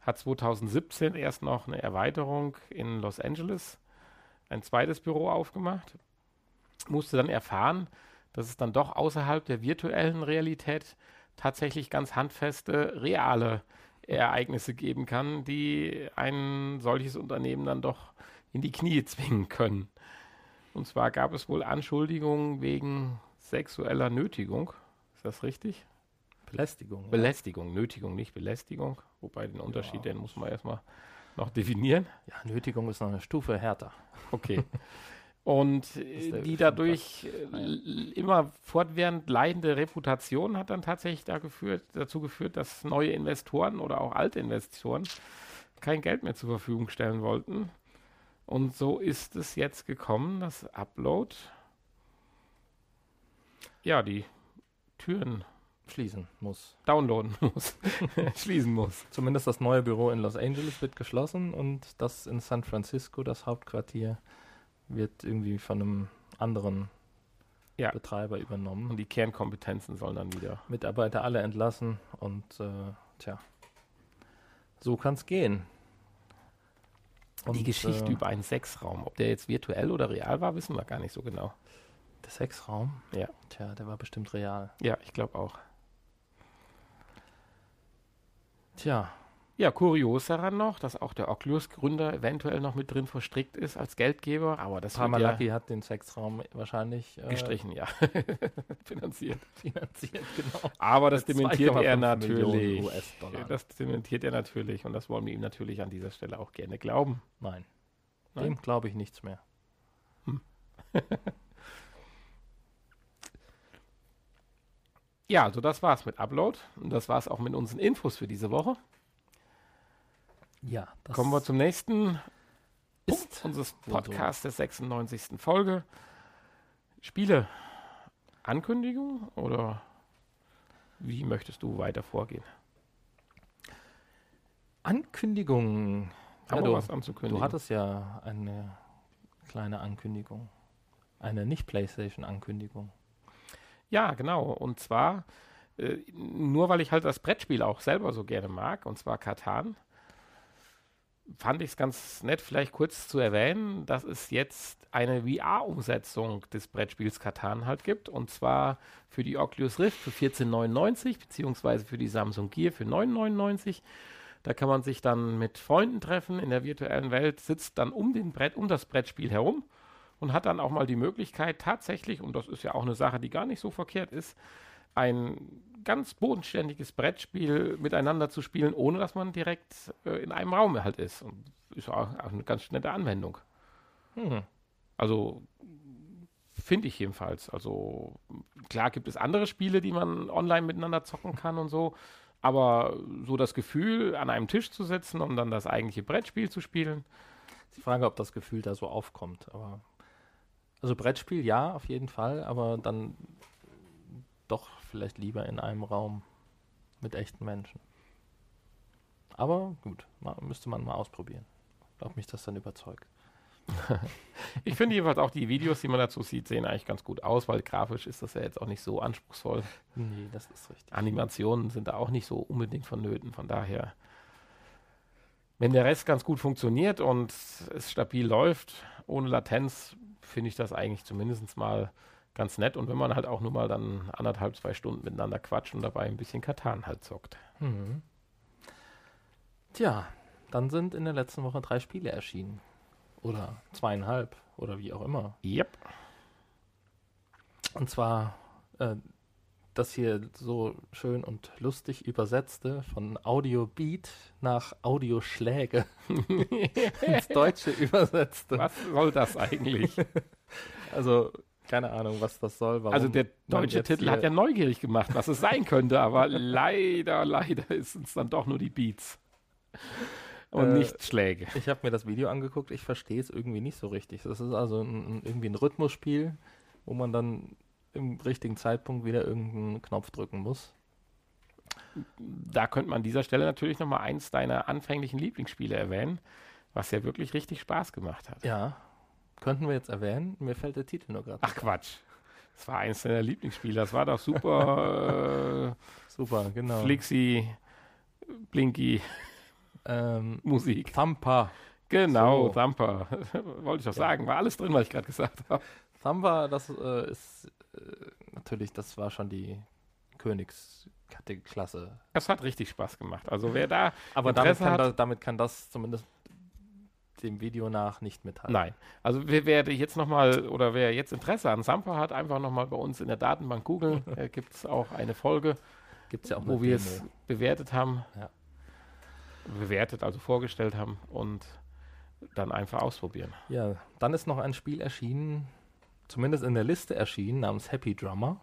Speaker 2: hat 2017 erst noch eine Erweiterung in Los Angeles, ein zweites Büro aufgemacht. Musste dann erfahren, dass es dann doch außerhalb der virtuellen Realität tatsächlich ganz handfeste, reale Ereignisse geben kann, die ein solches Unternehmen dann doch in die Knie zwingen können. Und zwar gab es wohl Anschuldigungen wegen sexueller Nötigung. Ist das richtig?
Speaker 1: Belästigung. ja.
Speaker 2: Belästigung, Nötigung, nicht Belästigung. Wobei den Unterschied,
Speaker 1: Ja.
Speaker 2: den muss man erstmal noch definieren.
Speaker 1: Ja, Nötigung ist noch eine Stufe härter.
Speaker 2: Okay. Und äh, die dadurch äh,
Speaker 1: ja.
Speaker 2: immer fortwährend leidende Reputation hat dann tatsächlich da geführt, dazu geführt, dass neue Investoren oder auch alte Investoren kein Geld mehr zur Verfügung stellen wollten. Und so ist es jetzt gekommen, dass Upload ja die Türen
Speaker 1: Schließen muss.
Speaker 2: downloaden muss, schließen muss.
Speaker 1: Zumindest das neue Büro in Los Angeles wird geschlossen und das in San Francisco, das Hauptquartier, wird irgendwie von einem anderen
Speaker 2: Ja.
Speaker 1: Betreiber übernommen.
Speaker 2: Und die Kernkompetenzen sollen dann wieder.
Speaker 1: Mitarbeiter alle entlassen und äh, tja, so kann es gehen.
Speaker 2: Die
Speaker 1: Und,
Speaker 2: Geschichte
Speaker 1: äh,
Speaker 2: über einen Sexraum, ob der jetzt virtuell oder real war, wissen wir gar nicht so genau.
Speaker 1: Der Sexraum?
Speaker 2: Ja.
Speaker 1: Tja, der war bestimmt real.
Speaker 2: Ja, ich glaube auch.
Speaker 1: Tja,
Speaker 2: Ja, kurios daran noch, dass auch der Oculus-Gründer eventuell noch mit drin verstrickt ist als Geldgeber, aber das wird ja
Speaker 1: Parmalaki hat den Sexraum wahrscheinlich äh,
Speaker 2: gestrichen, ja. Finanziert.
Speaker 1: finanziert, genau.
Speaker 2: Aber das dementiert er
Speaker 1: 2,5 Millionen
Speaker 2: natürlich. Das dementiert er natürlich und das wollen wir ihm natürlich an dieser Stelle auch gerne glauben.
Speaker 1: Nein,
Speaker 2: Nein?
Speaker 1: dem glaube ich nichts mehr.
Speaker 2: Ja, also das war's mit Upload und das war's auch mit unseren Infos für diese Woche.
Speaker 1: Ja, das
Speaker 2: Kommen wir zum nächsten
Speaker 1: ist
Speaker 2: Punkt unseres
Speaker 1: wohl so.
Speaker 2: Podcasts der 96. Folge. Spiele. Ankündigung oder wie möchtest du weiter vorgehen?
Speaker 1: Ankündigungen.
Speaker 2: Haben
Speaker 1: Ja,
Speaker 2: was anzukündigen?
Speaker 1: du hattest ja eine kleine Ankündigung. Eine Nicht-PlayStation-Ankündigung.
Speaker 2: Ja, genau. Und zwar, äh, nur weil ich halt das Brettspiel auch selber so gerne mag, und zwar Katan, fand ich es ganz nett, vielleicht kurz zu erwähnen, dass es jetzt eine VR-Umsetzung des Brettspiels Katan halt gibt. Und zwar für die Oculus Rift für 14,99 beziehungsweise für die Samsung Gear für 9,99. Da kann man sich dann mit Freunden treffen in der virtuellen Welt, sitzt dann um, den Brett, um das Brettspiel herum und hat dann auch mal die Möglichkeit, tatsächlich, und das ist ja auch eine Sache, die gar nicht so verkehrt ist, ein ganz bodenständiges Brettspiel miteinander zu spielen, ohne dass man direkt äh, in einem Raum halt ist. Und ist auch, auch eine ganz nette Anwendung.
Speaker 1: Hm.
Speaker 2: Also finde ich jedenfalls. Also klar gibt es andere Spiele, die man online miteinander zocken kann und so. Aber so das Gefühl, an einem Tisch zu sitzen und dann das eigentliche Brettspiel zu spielen,
Speaker 1: Die Frage, ob das Gefühl da so aufkommt. Aber also Brettspiel ja, auf jeden Fall, aber dann doch vielleicht lieber in einem Raum mit echten Menschen. Aber gut, müsste man mal ausprobieren, ob mich das dann überzeugt.
Speaker 2: Ich finde jedenfalls auch die Videos, die man dazu sieht, sehen eigentlich ganz gut aus, weil grafisch ist das ja jetzt auch nicht so anspruchsvoll.
Speaker 1: Nee, das ist richtig.
Speaker 2: Animationen sind da auch nicht so unbedingt vonnöten. Von daher, wenn der Rest ganz gut funktioniert und es stabil läuft, ohne Latenz, finde ich das eigentlich zumindest mal ganz nett. Und wenn man halt auch nur mal dann anderthalb, zwei Stunden miteinander quatscht und dabei ein bisschen Katan halt zockt.
Speaker 1: Mhm. Tja, dann sind in der letzten Woche drei Spiele erschienen. Oder zweieinhalb oder wie auch immer.
Speaker 2: Yep.
Speaker 1: Und zwar äh, das hier so schön und lustig übersetzte von Audio Beat nach Audioschläge ins Deutsche übersetzte.
Speaker 2: Was soll das eigentlich?
Speaker 1: Also keine Ahnung, was das soll. Warum
Speaker 2: also der deutsche Titel hat ja neugierig gemacht, was es sein könnte, aber leider, leider ist es dann doch nur die Beats. Und
Speaker 1: Äh,
Speaker 2: nicht Schläge.
Speaker 1: Ich habe mir das Video angeguckt, ich verstehe es irgendwie nicht so richtig. Das ist also ein, irgendwie ein Rhythmusspiel, wo man dann im richtigen Zeitpunkt wieder irgendeinen Knopf drücken muss.
Speaker 2: Da könnte man an dieser Stelle natürlich nochmal eins deiner anfänglichen Lieblingsspiele erwähnen, was ja wirklich richtig Spaß gemacht hat.
Speaker 1: Ja, könnten wir jetzt erwähnen. Mir fällt der Titel nur gerade.
Speaker 2: Ach Quatsch. Das war eins deiner Lieblingsspiele. Das war doch super
Speaker 1: super,
Speaker 2: äh,
Speaker 1: genau.
Speaker 2: Flixi, Blinky
Speaker 1: Ähm,
Speaker 2: Musik.
Speaker 1: Thumper.
Speaker 2: Genau,
Speaker 1: So.
Speaker 2: Thumper. Wollte ich doch
Speaker 1: Ja.
Speaker 2: sagen. War alles drin, was ich gerade gesagt habe.
Speaker 1: Thumper, das äh, ist äh, natürlich, das war schon die Königsklasse.
Speaker 2: Das hat richtig Spaß gemacht. Also wer da
Speaker 1: Aber damit kann, das, damit kann das zumindest dem Video nach nicht mithalten.
Speaker 2: Nein. Also wer, wer jetzt nochmal oder wer jetzt Interesse an Sampa hat, einfach nochmal bei uns in der Datenbank googeln. Da gibt es auch eine Folge,
Speaker 1: Gibt's ja auch
Speaker 2: wo wir es bewertet haben.
Speaker 1: Ja.
Speaker 2: Bewertet, also vorgestellt haben und dann einfach ausprobieren.
Speaker 1: Ja, dann ist noch ein Spiel erschienen, zumindest in der Liste erschienen, namens Happy Drummer.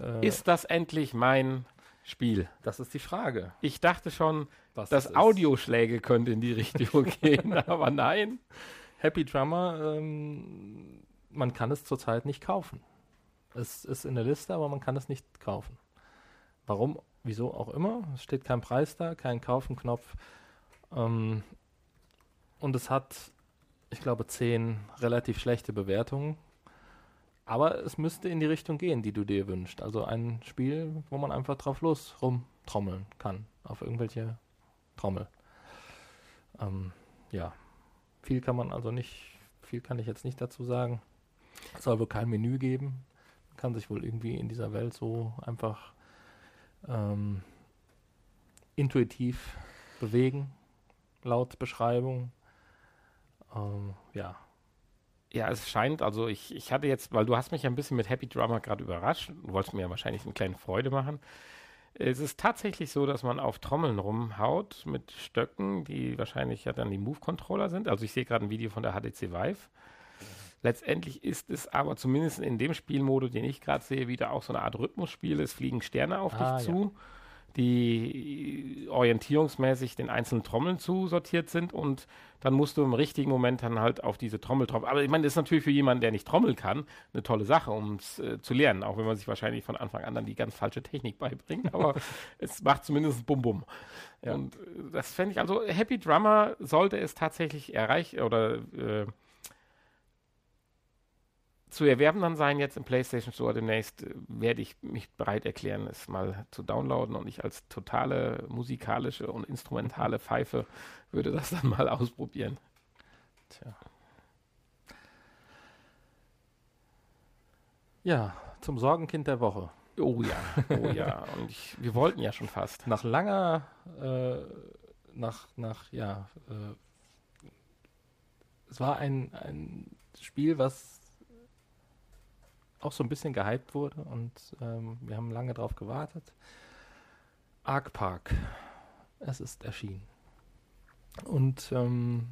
Speaker 1: Äh,
Speaker 2: Ist das endlich mein Spiel?
Speaker 1: das ist die Frage.
Speaker 2: Ich dachte schon,
Speaker 1: Was
Speaker 2: dass
Speaker 1: ist.
Speaker 2: Audioschläge könnte in die Richtung gehen, aber nein.
Speaker 1: Happy Drummer, ähm, man kann es zurzeit nicht kaufen. Es ist in der Liste, aber man kann es nicht kaufen. Warum, wieso auch immer. Es steht kein Preis da, kein Kaufen-Knopf. Ähm, und es hat, ich glaube, zehn relativ schlechte Bewertungen. Aber es müsste in die Richtung gehen, die du dir wünschst. Also ein Spiel, wo man einfach drauf los rumtrommeln kann. Auf irgendwelche Trommel. Ähm, ja. Viel kann man also nicht, viel kann ich jetzt nicht dazu sagen. Es soll wohl kein Menü geben. Man kann sich wohl irgendwie in dieser Welt so einfach ähm, intuitiv bewegen, laut Beschreibung. Ähm, ja,
Speaker 2: Ja, es scheint, also ich, ich hatte jetzt, weil du hast mich ja ein bisschen mit Happy Drummer gerade überrascht, du wolltest mir ja wahrscheinlich eine kleine Freude machen. Es ist tatsächlich so, dass man auf Trommeln rumhaut mit Stöcken, die wahrscheinlich ja dann die Move-Controller sind. Also ich sehe gerade ein Video von der HTC Vive. Letztendlich ist es aber zumindest in dem Spielmodus, den ich gerade sehe, wieder auch so eine Art Rhythmusspiel. Es fliegen Sterne auf
Speaker 1: Ah,
Speaker 2: dich
Speaker 1: ja.
Speaker 2: Die orientierungsmäßig den einzelnen Trommeln zusortiert sind und dann musst du im richtigen Moment dann halt auf diese Trommel trommeln. Aber ich meine, das ist natürlich für jemanden, der nicht trommeln kann, eine tolle Sache, um es äh, zu lernen, auch wenn man sich wahrscheinlich von Anfang an dann die ganz falsche Technik beibringt. Aber es macht zumindest Bum-Bum.
Speaker 1: Ja.
Speaker 2: Und äh, das fände ich, also Happy Drummer sollte es tatsächlich erreichen oder äh, zu erwerben dann sein jetzt im PlayStation Store demnächst, äh, werde ich mich bereit erklären, es mal zu downloaden und ich als totale musikalische und instrumentale Pfeife würde das dann mal ausprobieren.
Speaker 1: tja. Ja, zum Sorgenkind der Woche.
Speaker 2: Oh ja, oh ja. Und ich, wir wollten ja schon fast.
Speaker 1: Nach langer, äh, nach, nach, ja, äh, es war ein, ein Spiel, was auch so ein bisschen gehypt wurde und ähm, wir haben lange drauf gewartet. Ark Park. Es ist erschienen. Und ähm,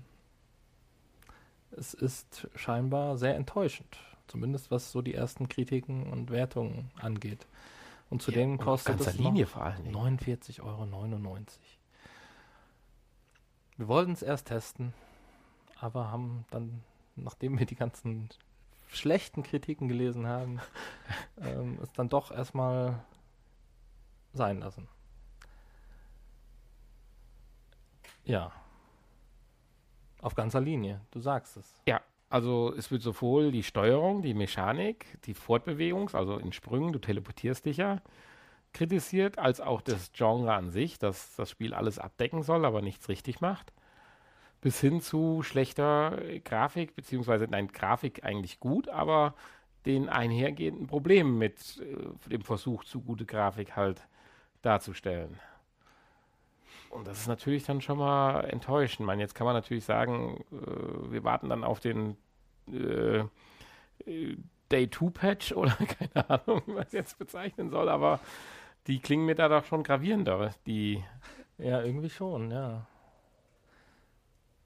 Speaker 1: es ist scheinbar sehr enttäuschend. Zumindest was so die ersten Kritiken und Wertungen angeht. Und zudem
Speaker 2: auf
Speaker 1: kostet es
Speaker 2: Linie
Speaker 1: noch
Speaker 2: vor allen Dingen.
Speaker 1: 49,99 Euro. Wir wollten es erst testen, aber haben dann, nachdem wir die ganzen schlechten Kritiken gelesen haben, ähm, es dann doch erstmal sein lassen. Ja. Auf ganzer Linie, du sagst es.
Speaker 2: Ja, also es wird sowohl die Steuerung, die Mechanik, die Fortbewegungs-, also in Sprüngen, du teleportierst dich ja, kritisiert, als auch das Genre an sich, dass das Spiel alles abdecken soll, aber nichts richtig macht. Bis hin zu schlechter Grafik, beziehungsweise, nein, Grafik eigentlich gut, aber den einhergehenden Problemen mit äh, dem Versuch, zu gute Grafik halt darzustellen. Und das ist natürlich dann schon mal enttäuschend. Ich meine, jetzt kann man natürlich sagen, äh, wir warten dann auf den äh, äh, Day 2 Patch oder keine Ahnung, wie man es jetzt bezeichnen soll, aber die klingen mir da doch schon gravierender, die
Speaker 1: Ja, irgendwie schon, ja.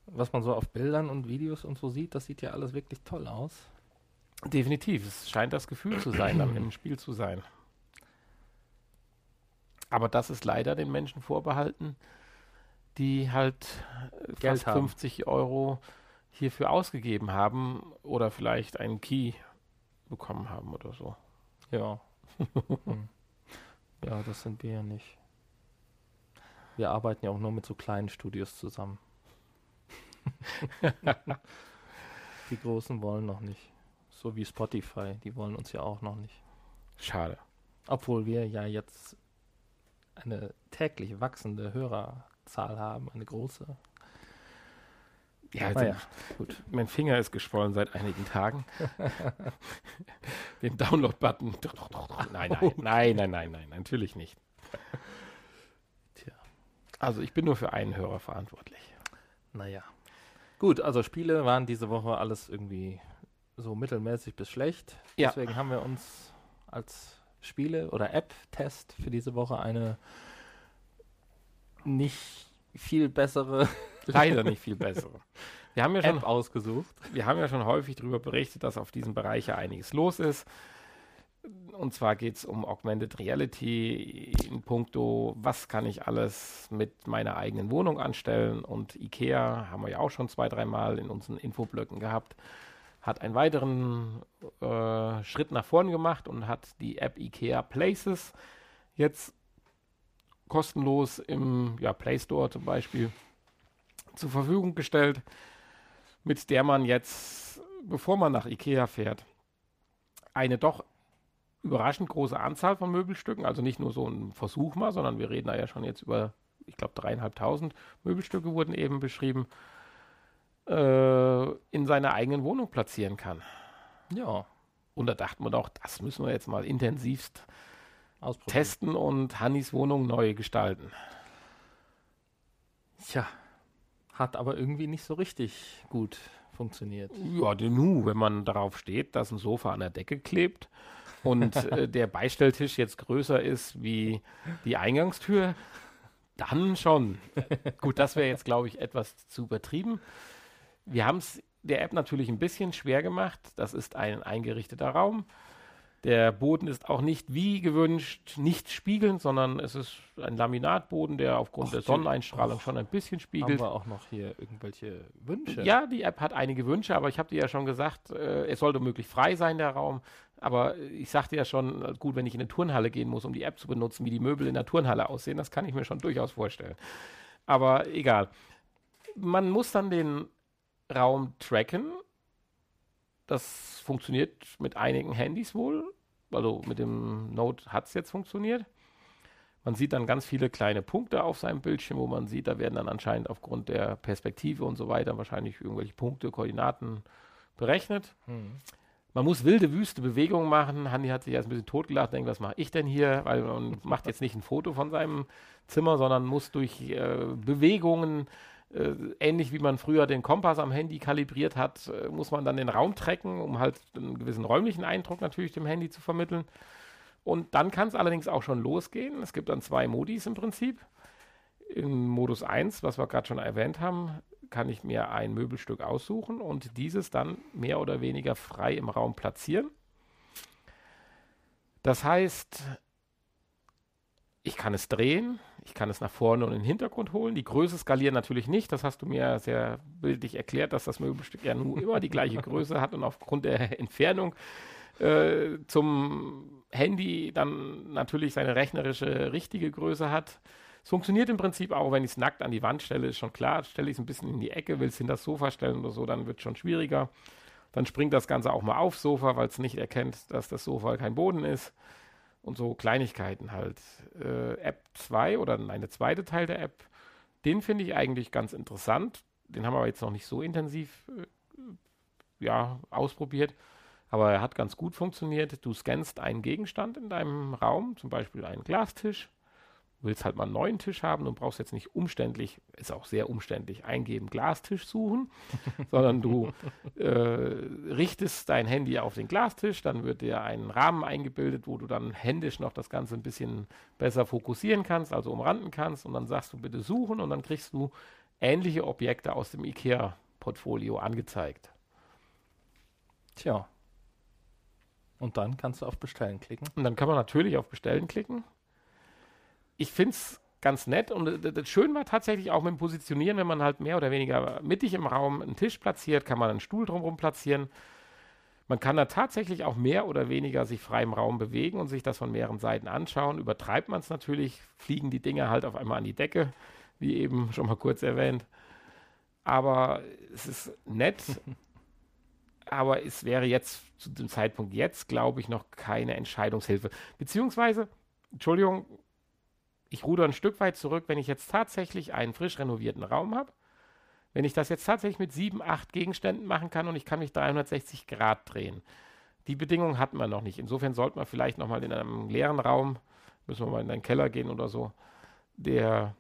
Speaker 1: Was man so auf Bildern und Videos und so sieht, das sieht ja alles wirklich toll aus.
Speaker 2: definitiv, es scheint das Gefühl zu sein, dann im Spiel zu sein. Aber das ist leider den Menschen vorbehalten, die halt äh,
Speaker 1: Geld
Speaker 2: fast
Speaker 1: haben.
Speaker 2: 50 Euro hierfür ausgegeben haben oder vielleicht einen Key bekommen haben oder so.
Speaker 1: Ja. Hm. Ja, das sind wir ja nicht. Wir arbeiten ja auch nur mit so kleinen Studios zusammen. die Großen wollen noch nicht. So wie Spotify, die wollen uns ja auch noch nicht.
Speaker 2: Schade.
Speaker 1: Obwohl wir ja jetzt eine täglich wachsende Hörerzahl haben, eine große.
Speaker 2: Ja, also,
Speaker 1: ja, gut.
Speaker 2: mein Finger ist geschwollen seit einigen Tagen. Den Download-Button. Nein, nein, nein, nein, nein, nein, natürlich nicht.
Speaker 1: Tja.
Speaker 2: Also ich bin nur für einen Hörer verantwortlich.
Speaker 1: Naja. Gut, also Spiele waren diese Woche alles irgendwie so mittelmäßig bis schlecht.
Speaker 2: Ja.
Speaker 1: Deswegen haben wir uns als Spiele- oder App-Test für diese Woche eine nicht viel bessere
Speaker 2: Leider nicht viel bessere. Wir haben ja schon
Speaker 1: App ausgesucht.
Speaker 2: wir haben ja schon häufig darüber berichtet, dass auf diesem Bereich ja einiges los ist. Und zwar geht es um Augmented Reality in puncto, was kann ich alles mit meiner eigenen Wohnung anstellen. Und IKEA haben wir ja auch schon zwei, dreimal in unseren Infoblöcken gehabt, hat einen weiteren äh, Schritt nach vorn gemacht und hat die App IKEA Places jetzt kostenlos im ja, Play Store zum Beispiel zur Verfügung gestellt, mit der man jetzt, bevor man nach IKEA fährt, eine doch überraschend große Anzahl von Möbelstücken, also nicht nur so ein Versuch mal, sondern wir reden da ja schon jetzt über, ich glaube, dreieinhalbtausend Möbelstücke wurden eben beschrieben, äh, in seiner eigenen Wohnung platzieren kann.
Speaker 1: Ja,
Speaker 2: Und da dachten wir doch, das müssen wir jetzt mal intensivst testen und Hannis Wohnung neu gestalten.
Speaker 1: Tja, hat aber irgendwie nicht so richtig gut funktioniert.
Speaker 2: Ja, denn nu, wenn man darauf steht, dass ein Sofa an der Decke klebt und äh, der Beistelltisch jetzt größer ist wie die Eingangstür, dann schon. Gut, das wäre jetzt, glaube ich, etwas zu übertrieben. Wir haben es der App natürlich ein bisschen schwer gemacht. Das ist ein eingerichteter Raum. Der Boden ist auch nicht wie gewünscht, nicht spiegelnd, sondern es ist ein Laminatboden, der aufgrund
Speaker 1: Och,
Speaker 2: der Sonneneinstrahlung schon ein bisschen
Speaker 1: Haben
Speaker 2: spiegelt.
Speaker 1: wir auch noch hier irgendwelche Wünsche?
Speaker 2: Ja, die App hat einige Wünsche, aber ich habe dir ja schon gesagt, äh, es sollte möglich frei sein, der Raum. Aber ich sagte ja schon, äh, gut, wenn ich in eine Turnhalle gehen muss, um die App zu benutzen, wie die Möbel in der Turnhalle aussehen, das kann ich mir schon durchaus vorstellen. Aber egal. Man muss dann den Raum tracken. Das funktioniert mit einigen Handys wohl. Also mit dem Note hat es jetzt funktioniert. Man sieht dann ganz viele kleine Punkte auf seinem Bildschirm, wo man sieht, da werden dann anscheinend aufgrund der Perspektive und so weiter wahrscheinlich irgendwelche Punkte, Koordinaten berechnet.
Speaker 1: Hm.
Speaker 2: Man muss wilde, wüste Bewegungen machen. Hanni hat sich erst ein bisschen totgelacht, denkt, was mache ich denn hier? Weil man macht jetzt nicht ein Foto von seinem Zimmer, sondern muss durch äh, Bewegungen, äh, ähnlich wie man früher den Kompass am Handy kalibriert hat, äh, muss man dann den Raum tracken, um halt einen gewissen räumlichen Eindruck natürlich dem Handy zu vermitteln. Und dann kann es allerdings auch schon losgehen. Es gibt dann zwei Modis im Prinzip. Im Modus 1, was wir gerade schon erwähnt haben, kann ich mir ein Möbelstück aussuchen und dieses dann mehr oder weniger frei im Raum platzieren. Das heißt, ich kann es drehen, ich kann es nach vorne und in den Hintergrund holen. Die Größe skalieren natürlich nicht. Das hast du mir sehr bildlich erklärt, dass das Möbelstück ja nun immer die gleiche Größe hat und aufgrund der Entfernung äh, zum Handy dann natürlich seine rechnerische richtige Größe hat. Es funktioniert im Prinzip auch, wenn ich es nackt an die Wand stelle, ist schon klar. Stelle ich es ein bisschen in die Ecke, will es hinter das Sofa stellen oder so, dann wird es schon schwieriger. Dann springt das Ganze auch mal aufs Sofa, weil es nicht erkennt, dass das Sofa kein Boden ist. Und so Kleinigkeiten halt. Äh, App 2 oder nein, der zweite Teil der App, den finde ich eigentlich ganz interessant. Den haben wir jetzt noch nicht so intensiv äh, ja, ausprobiert. Aber er hat ganz gut funktioniert. Du scannst einen Gegenstand in deinem Raum, zum Beispiel einen Glastisch. Du willst halt mal einen neuen Tisch haben und brauchst jetzt nicht umständlich, ist auch sehr umständlich, eingeben, Glastisch suchen, sondern du äh, richtest dein Handy auf den Glastisch, dann wird dir ein Rahmen eingebildet, wo du dann händisch noch das Ganze ein bisschen besser fokussieren kannst, also umranden kannst und dann sagst du bitte suchen und dann kriegst du ähnliche Objekte aus dem IKEA-Portfolio angezeigt.
Speaker 1: Tja. Und dann kannst du auf Bestellen klicken.
Speaker 2: Und dann kann man natürlich auf Bestellen klicken. Ich finde es ganz nett und das schön war tatsächlich auch mit dem Positionieren, wenn man halt mehr oder weniger mittig im Raum einen Tisch platziert, kann man einen Stuhl drumherum platzieren. Man kann da tatsächlich auch mehr oder weniger sich frei im Raum bewegen und sich das von mehreren Seiten anschauen. Übertreibt man es natürlich, fliegen die Dinge halt auf einmal an die Decke, wie eben schon mal kurz erwähnt. Aber es ist nett, aber es wäre jetzt zu dem Zeitpunkt jetzt, glaube ich, noch keine Entscheidungshilfe. Beziehungsweise, Entschuldigung, ich ruder ein Stück weit zurück, wenn ich jetzt tatsächlich einen frisch renovierten Raum habe, wenn ich das jetzt tatsächlich mit sieben, acht Gegenständen machen kann und ich kann mich 360 Grad drehen. Die Bedingungen hatten wir noch nicht. Insofern sollte man vielleicht nochmal in einem leeren Raum, müssen wir mal in den Keller gehen oder so, der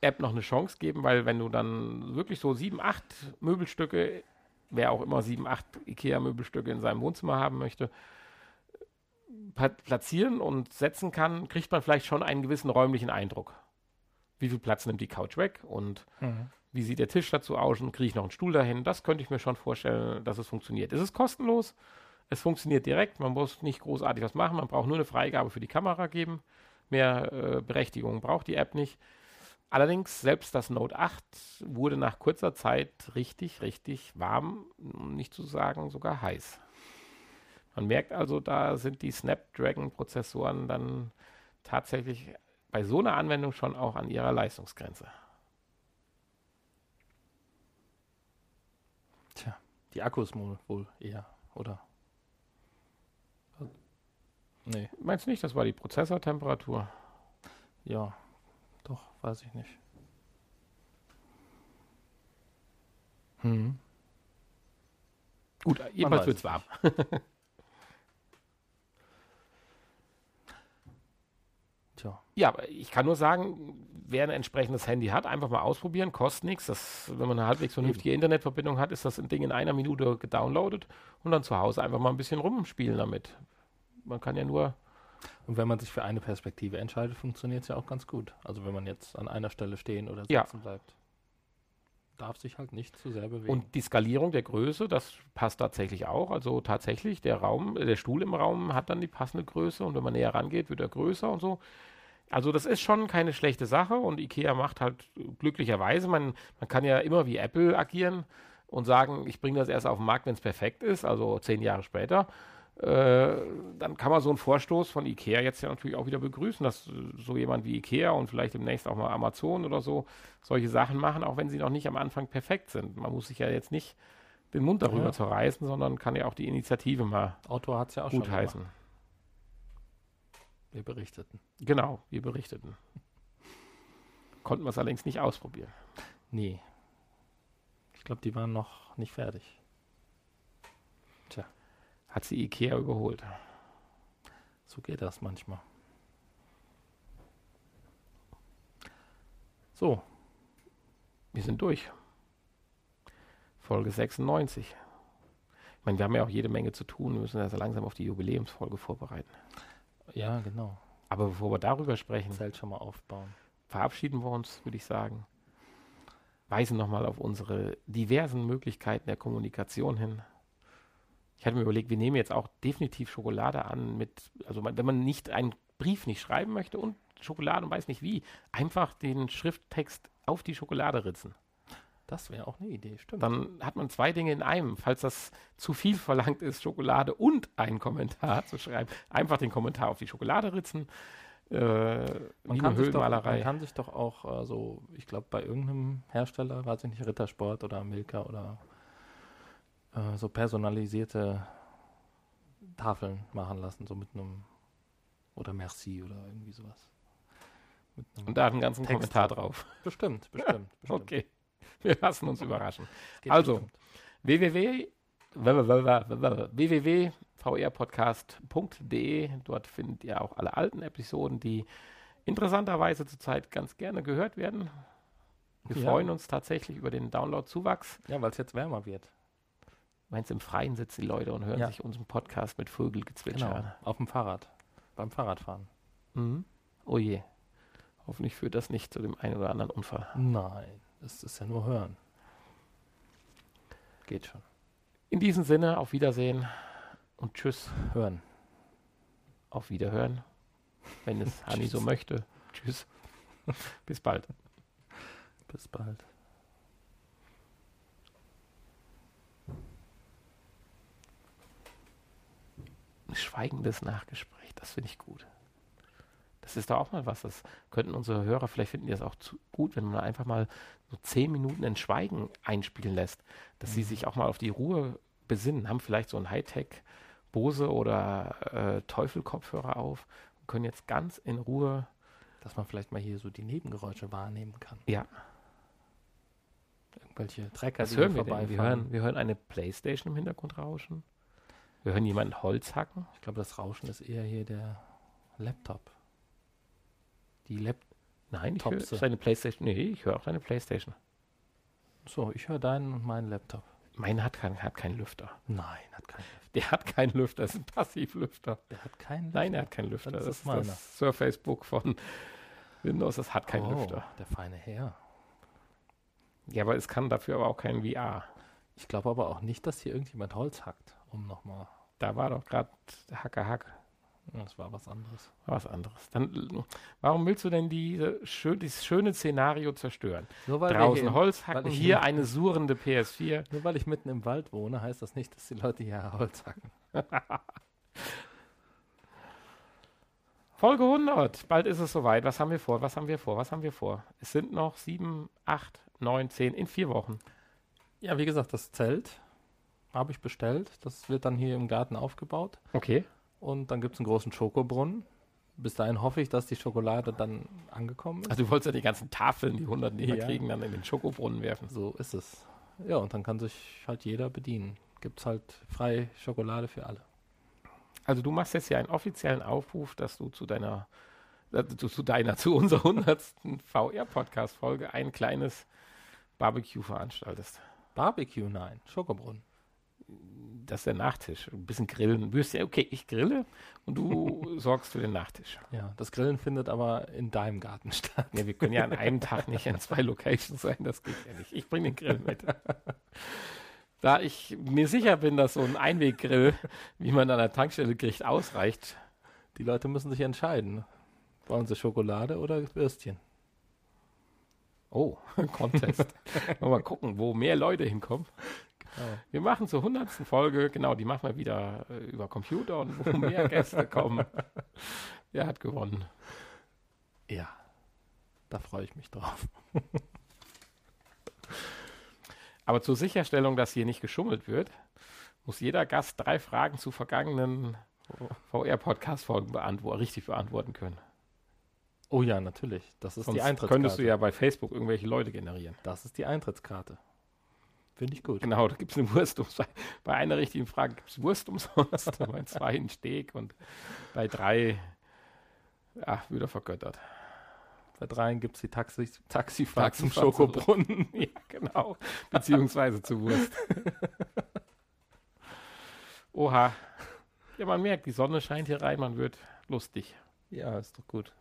Speaker 2: App noch eine Chance geben, weil wenn du dann wirklich so sieben, acht Möbelstücke, wer auch immer sieben, acht IKEA-Möbelstücke in seinem Wohnzimmer haben möchte, platzieren und setzen kann, kriegt man vielleicht schon einen gewissen räumlichen Eindruck. Wie viel Platz nimmt die Couch weg und mhm. wie sieht der Tisch dazu aus und kriege ich noch einen Stuhl dahin? Das könnte ich mir schon vorstellen, dass es funktioniert. Es ist kostenlos, es funktioniert direkt, man muss nicht großartig was machen, man braucht nur eine Freigabe für die Kamera geben. Mehr äh, Berechtigung braucht die App nicht. Allerdings, selbst das Note 8 wurde nach kurzer Zeit richtig, richtig warm, um nicht zu sagen sogar heiß. Man merkt also, da sind die Snapdragon-Prozessoren dann tatsächlich bei so einer Anwendung schon auch an ihrer Leistungsgrenze.
Speaker 1: Tja, die Akkus wohl eher, oder?
Speaker 2: Nee. Meinst du nicht, das war die Prozessortemperatur?
Speaker 1: Ja, doch, weiß ich nicht.
Speaker 2: Hm. Gut, jedenfalls wird es warm. Ja, aber ich kann nur sagen, wer ein entsprechendes Handy hat, einfach mal ausprobieren, kostet nichts. Das, wenn man eine halbwegs vernünftige Internetverbindung hat, ist das Ding in einer Minute gedownloadet und dann zu Hause einfach mal ein bisschen rumspielen damit man kann ja nur.
Speaker 1: Und wenn man sich für eine Perspektive entscheidet, funktioniert es ja auch ganz gut. Also wenn man jetzt an einer Stelle stehen oder sitzen
Speaker 2: ja.
Speaker 1: bleibt. Darf sich halt nicht zu sehr bewegen.
Speaker 2: Und die Skalierung der Größe, das passt tatsächlich auch. Also tatsächlich, der Raum, der Stuhl im Raum hat dann die passende Größe und wenn man näher rangeht, wird er größer und so. Also das ist schon keine schlechte Sache und IKEA macht halt glücklicherweise, man, man kann ja immer wie Apple agieren und sagen, ich bringe das erst auf den Markt, wenn es perfekt ist, also zehn Jahre später. Äh, dann kann man so einen Vorstoß von Ikea jetzt ja natürlich auch wieder begrüßen, dass so jemand wie Ikea und vielleicht demnächst auch mal Amazon oder so solche Sachen machen, auch wenn sie noch nicht am Anfang perfekt sind. Man muss sich ja jetzt nicht den Mund darüber ja. zerreißen, sondern kann ja auch die Initiative mal
Speaker 1: Autor hat's ja auch
Speaker 2: gut heißen.
Speaker 1: Wir berichteten.
Speaker 2: Genau, wir berichteten. Konnten wir es allerdings nicht ausprobieren.
Speaker 1: Nee. Ich glaube, die waren noch nicht fertig
Speaker 2: hat sie Ikea überholt.
Speaker 1: So geht das manchmal. So.
Speaker 2: Wir sind durch. Folge 96. Ich meine, wir haben ja auch jede Menge zu tun. Wir müssen also langsam auf die Jubiläumsfolge vorbereiten.
Speaker 1: Ja, genau.
Speaker 2: Aber bevor wir darüber sprechen,
Speaker 1: Zelt schon mal aufbauen.
Speaker 2: Verabschieden wir uns, würde ich sagen. Weisen nochmal auf unsere diversen Möglichkeiten der Kommunikation hin. Ich hatte mir überlegt, wir nehmen jetzt auch definitiv Schokolade an mit, also wenn man nicht einen Brief nicht schreiben möchte und Schokolade und weiß nicht wie, einfach den Schrifttext auf die Schokolade ritzen.
Speaker 1: Das wäre auch eine Idee, stimmt.
Speaker 2: Dann hat man zwei Dinge in einem. Falls das zu viel verlangt ist, Schokolade und einen Kommentar zu schreiben, einfach den Kommentar auf die Schokolade ritzen.
Speaker 1: Äh, man, kann doch, man, kann sich doch auch äh, so, ich glaube, bei irgendeinem Hersteller, weiß ich nicht, Rittersport oder Milka oder äh, so personalisierte Tafeln machen lassen, so mit einem oder Merci oder irgendwie sowas.
Speaker 2: Und da hat einen ganzen Text Kommentar drauf.
Speaker 1: Bestimmt, bestimmt,
Speaker 2: bestimmt. Okay. Wir lassen uns überraschen. Also, www www.vrpodcast.de. Dort findet ihr auch alle alten Episoden, die interessanterweise zurzeit ganz gerne gehört werden. Wir ja. freuen uns tatsächlich über den Download-Zuwachs.
Speaker 1: Ja, weil es jetzt wärmer wird.
Speaker 2: Meinst im Freien sitzen die Leute und hören ja. sich unseren Podcast mit Vögelgezwitscher genau,
Speaker 1: an? Auf dem Fahrrad. Beim Fahrradfahren.
Speaker 2: Mhm. Oh je. Hoffentlich führt das nicht zu dem einen oder anderen Unfall.
Speaker 1: Nein, das ist ja nur hören. Geht schon.
Speaker 2: In diesem Sinne, auf Wiedersehen und Tschüss.
Speaker 1: Hören.
Speaker 2: Auf Wiederhören. Wenn es Hani so möchte. Tschüss. Bis bald.
Speaker 1: Bis bald.
Speaker 2: schweigendes Nachgespräch. Das finde ich gut. Das ist doch auch mal was. Das könnten unsere Hörer, vielleicht finden die das auch gut, wenn man einfach mal so zehn Minuten in Schweigen einspielen lässt, dass mhm. sie sich auch mal auf die Ruhe besinnen, haben vielleicht so ein Hightech Bose oder äh, Teufel-Kopfhörer auf und können jetzt ganz in Ruhe.
Speaker 1: Dass man vielleicht mal hier so die Nebengeräusche wahrnehmen kann.
Speaker 2: Ja.
Speaker 1: Irgendwelche Trecker,
Speaker 2: Was die hören wir denn? Wir hören, wir hören eine Playstation im Hintergrund rauschen. Wir hören jemanden Holz hacken.
Speaker 1: Ich glaube, das Rauschen ist eher hier der Laptop. Die Lap
Speaker 2: Nein, ich höre deine Playstation. Nee, ich höre auch deine Playstation.
Speaker 1: So, ich höre deinen und meinen Laptop.
Speaker 2: Meine hat, kein, hat keinen Lüfter.
Speaker 1: Nein, hat keinen Lüfter.
Speaker 2: Der hat keinen Lüfter, das ist ein Passivlüfter.
Speaker 1: Der hat keinen Lüfter.
Speaker 2: Nein, er hat keinen Lüfter. Das
Speaker 1: das
Speaker 2: ist
Speaker 1: meiner.
Speaker 2: das Surface Book von Windows, das hat keinen
Speaker 1: oh,
Speaker 2: Lüfter.
Speaker 1: Der feine Herr.
Speaker 2: Ja, aber es kann dafür aber auch kein VR.
Speaker 1: Ich glaube aber auch nicht, dass hier irgendjemand Holz hackt, um nochmal.
Speaker 2: Da war doch gerade Hacker Hack.
Speaker 1: Das war was anderes.
Speaker 2: Was anderes. Dann, warum willst du denn diese schön, dieses schöne Szenario zerstören?
Speaker 1: Nur weil, wir
Speaker 2: Draußen Holz hacken, hier eine surrende PS4.
Speaker 1: nur weil ich mitten im Wald wohne, heißt das nicht, dass die Leute hier Holz hacken.
Speaker 2: Folge 100. Bald ist es soweit. Was haben wir vor? Was haben wir vor? Was haben wir vor? Es sind noch sieben, acht, neun, zehn in vier Wochen.
Speaker 1: Ja, wie gesagt, das Zelt habe ich bestellt. Das wird dann hier im Garten aufgebaut.
Speaker 2: Okay.
Speaker 1: Und dann gibt es einen großen Schokobrunnen. Bis dahin hoffe ich, dass die Schokolade dann angekommen ist.
Speaker 2: Also du wolltest ja die ganzen Tafeln, die 100 nicht mehr
Speaker 1: Ja.
Speaker 2: kriegen, dann in den Schokobrunnen werfen.
Speaker 1: So ist es. Ja, und dann kann sich halt jeder bedienen. Gibt es halt frei Schokolade für alle.
Speaker 2: Also du machst jetzt ja einen offiziellen Aufruf, dass du zu deiner, zu, zu deiner, zu unserer 100. VR-Podcast-Folge ein kleines Barbecue veranstaltest.
Speaker 1: Barbecue, nein. Schokobrunnen.
Speaker 2: Das ist der Nachtisch. Ein bisschen grillen. Würst ja, okay, ich grille und du sorgst für den Nachtisch.
Speaker 1: Ja, das Grillen findet aber in deinem Garten statt.
Speaker 2: Ja, wir können ja an einem Tag nicht an zwei Locations sein, das geht ja nicht. Ich bringe den Grill mit. Da ich mir sicher bin, dass so ein Einweggrill, wie man an der Tankstelle kriegt, ausreicht.
Speaker 1: Die Leute müssen sich entscheiden. Wollen sie Schokolade oder Würstchen?
Speaker 2: Oh, Contest. mal gucken, wo mehr Leute hinkommen. Wir machen zur 100. Folge, genau, die machen wir wieder äh, über Computer und wo mehr Gäste kommen. Wer hat gewonnen?
Speaker 1: Ja, da freue ich mich drauf.
Speaker 2: Aber zur Sicherstellung, dass hier nicht geschummelt wird, muss jeder Gast drei Fragen zu vergangenen VR-Podcast-Folgen beantwo richtig beantworten können.
Speaker 1: Oh ja, natürlich. Das ist
Speaker 2: Sonst
Speaker 1: die Eintrittskarte.
Speaker 2: könntest du ja bei Facebook irgendwelche Leute generieren.
Speaker 1: Das ist die Eintrittskarte. Finde ich gut.
Speaker 2: Genau, da gibt es eine Wurst umsonst. Bei einer richtigen Frage gibt es Wurst umsonst, bei zwei ein Steak und bei drei ja, wieder vergöttert.
Speaker 1: Bei dreien gibt es die Taxi Taxifahrt zum
Speaker 2: Taxifahrt zurück.
Speaker 1: Schokobrunnen.
Speaker 2: Ja, genau. Beziehungsweise zu Wurst. Oha. Ja, man merkt, die Sonne scheint hier rein, man wird lustig.
Speaker 1: Ja, ist doch gut.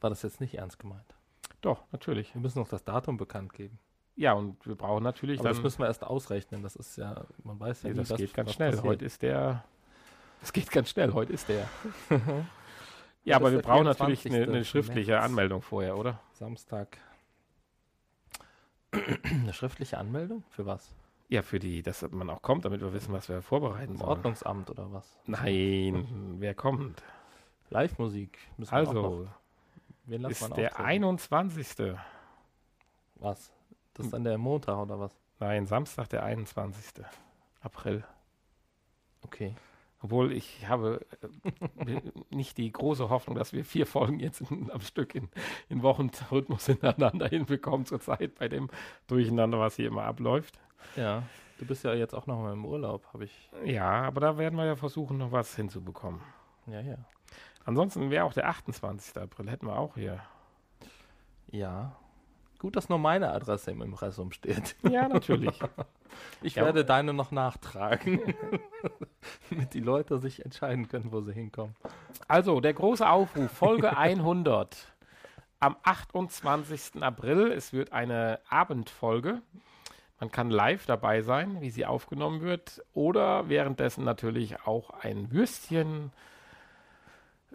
Speaker 1: War das jetzt nicht ernst gemeint?
Speaker 2: Doch, natürlich.
Speaker 1: Wir müssen noch das Datum bekannt geben.
Speaker 2: Ja, und wir brauchen natürlich
Speaker 1: Aber
Speaker 2: dann.
Speaker 1: das müssen wir erst ausrechnen. Das ist ja, man weiß ja
Speaker 2: nee, das
Speaker 1: was-
Speaker 2: geht ganz schnell.
Speaker 1: passiert.
Speaker 2: Heute ist der. Es geht ganz schnell, heute ist der.
Speaker 1: Ja,
Speaker 2: aber
Speaker 1: das
Speaker 2: wir brauchen natürlich
Speaker 1: 24.
Speaker 2: eine, eine schriftliche
Speaker 1: März.
Speaker 2: Anmeldung vorher, oder?
Speaker 1: Samstag. Eine schriftliche Anmeldung? Für was?
Speaker 2: Ja, für die, dass man auch kommt, damit wir wissen, was wir vorbereiten sollen.
Speaker 1: Ordnungsamt oder was?
Speaker 2: Nein, wer kommt?
Speaker 1: Live-Musik müssen wir auch
Speaker 2: Also, ist der
Speaker 1: auftreten?
Speaker 2: 21.
Speaker 1: Was? Das ist dann der Montag oder was?
Speaker 2: Nein, Samstag, der 21. April.
Speaker 1: Okay.
Speaker 2: Obwohl ich habe äh, nicht die große Hoffnung, dass wir vier Folgen jetzt in, am Stück in, in Wochenrhythmus hintereinander hinbekommen zurzeit bei dem Durcheinander, was hier immer abläuft.
Speaker 1: Ja. Du bist ja jetzt auch noch mal im Urlaub, habe ich.
Speaker 2: Ja, aber da werden wir ja versuchen, noch was hinzubekommen.
Speaker 1: Ja, ja.
Speaker 2: Ansonsten wäre auch der 28. April, hätten wir auch hier.
Speaker 1: Ja. Gut, dass nur meine Adresse im Impressum steht.
Speaker 2: Ja, natürlich.
Speaker 1: Ich
Speaker 2: Ja.
Speaker 1: werde deine noch nachtragen, damit die Leute sich entscheiden können, wo sie hinkommen.
Speaker 2: Also, der große Aufruf, Folge 100. Am 28. April. Es wird eine Abendfolge. Man kann live dabei sein, wie sie aufgenommen wird. Oder währenddessen natürlich auch ein Würstchen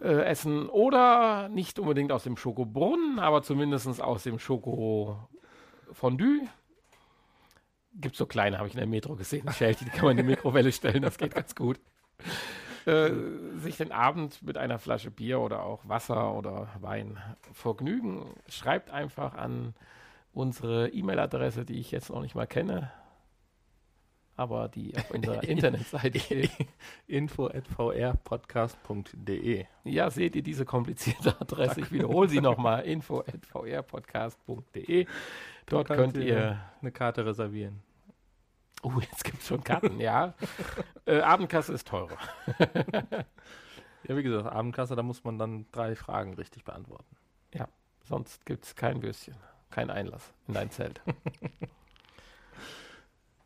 Speaker 2: äh, essen. Oder nicht unbedingt aus dem Schokobrunnen, aber zumindest aus dem Schoko-Fondue. Gibt so kleine, habe ich in der Metro gesehen. Schälchen, die kann man in die Mikrowelle stellen, das geht ganz gut. Äh, sich den Abend mit einer Flasche Bier oder auch Wasser oder Wein vergnügen. Schreibt einfach an unsere E-Mail-Adresse, die ich jetzt noch nicht mal kenne, aber die auf unserer Internetseite steht.
Speaker 1: Info at vrpodcast.de.
Speaker 2: Ja, seht ihr diese komplizierte Adresse? Ich wiederhole sie nochmal: info at vrpodcast.de. Dort könnt ihr.
Speaker 1: eine Karte reservieren.
Speaker 2: Oh, jetzt gibt es schon Karten, ja. äh, Abendkasse ist teurer.
Speaker 1: Ja, wie gesagt, Abendkasse, da muss man dann drei Fragen richtig beantworten.
Speaker 2: Sonst gibt es kein Würstchen, kein Einlass in dein Zelt.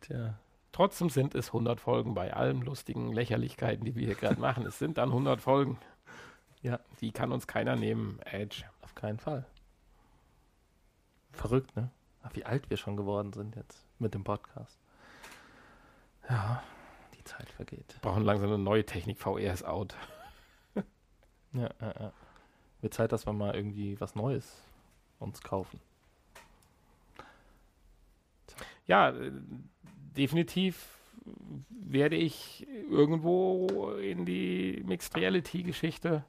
Speaker 1: Tja.
Speaker 2: Trotzdem sind es 100 Folgen bei allen lustigen Lächerlichkeiten, die wir hier gerade machen. Es sind dann 100 Folgen.
Speaker 1: Ja.
Speaker 2: Die kann uns keiner nehmen. Edge.
Speaker 1: Auf keinen Fall. Verrückt, ne? Ach, wie alt wir schon geworden sind jetzt mit dem Podcast. Ja, die Zeit vergeht.
Speaker 2: Brauchen langsam eine neue Technik. VR ist out.
Speaker 1: Ja, ja, ja. Wird Zeit, dass wir mal irgendwie was Neues uns kaufen.
Speaker 2: Ja, äh, definitiv werde ich irgendwo in die Mixed Reality Geschichte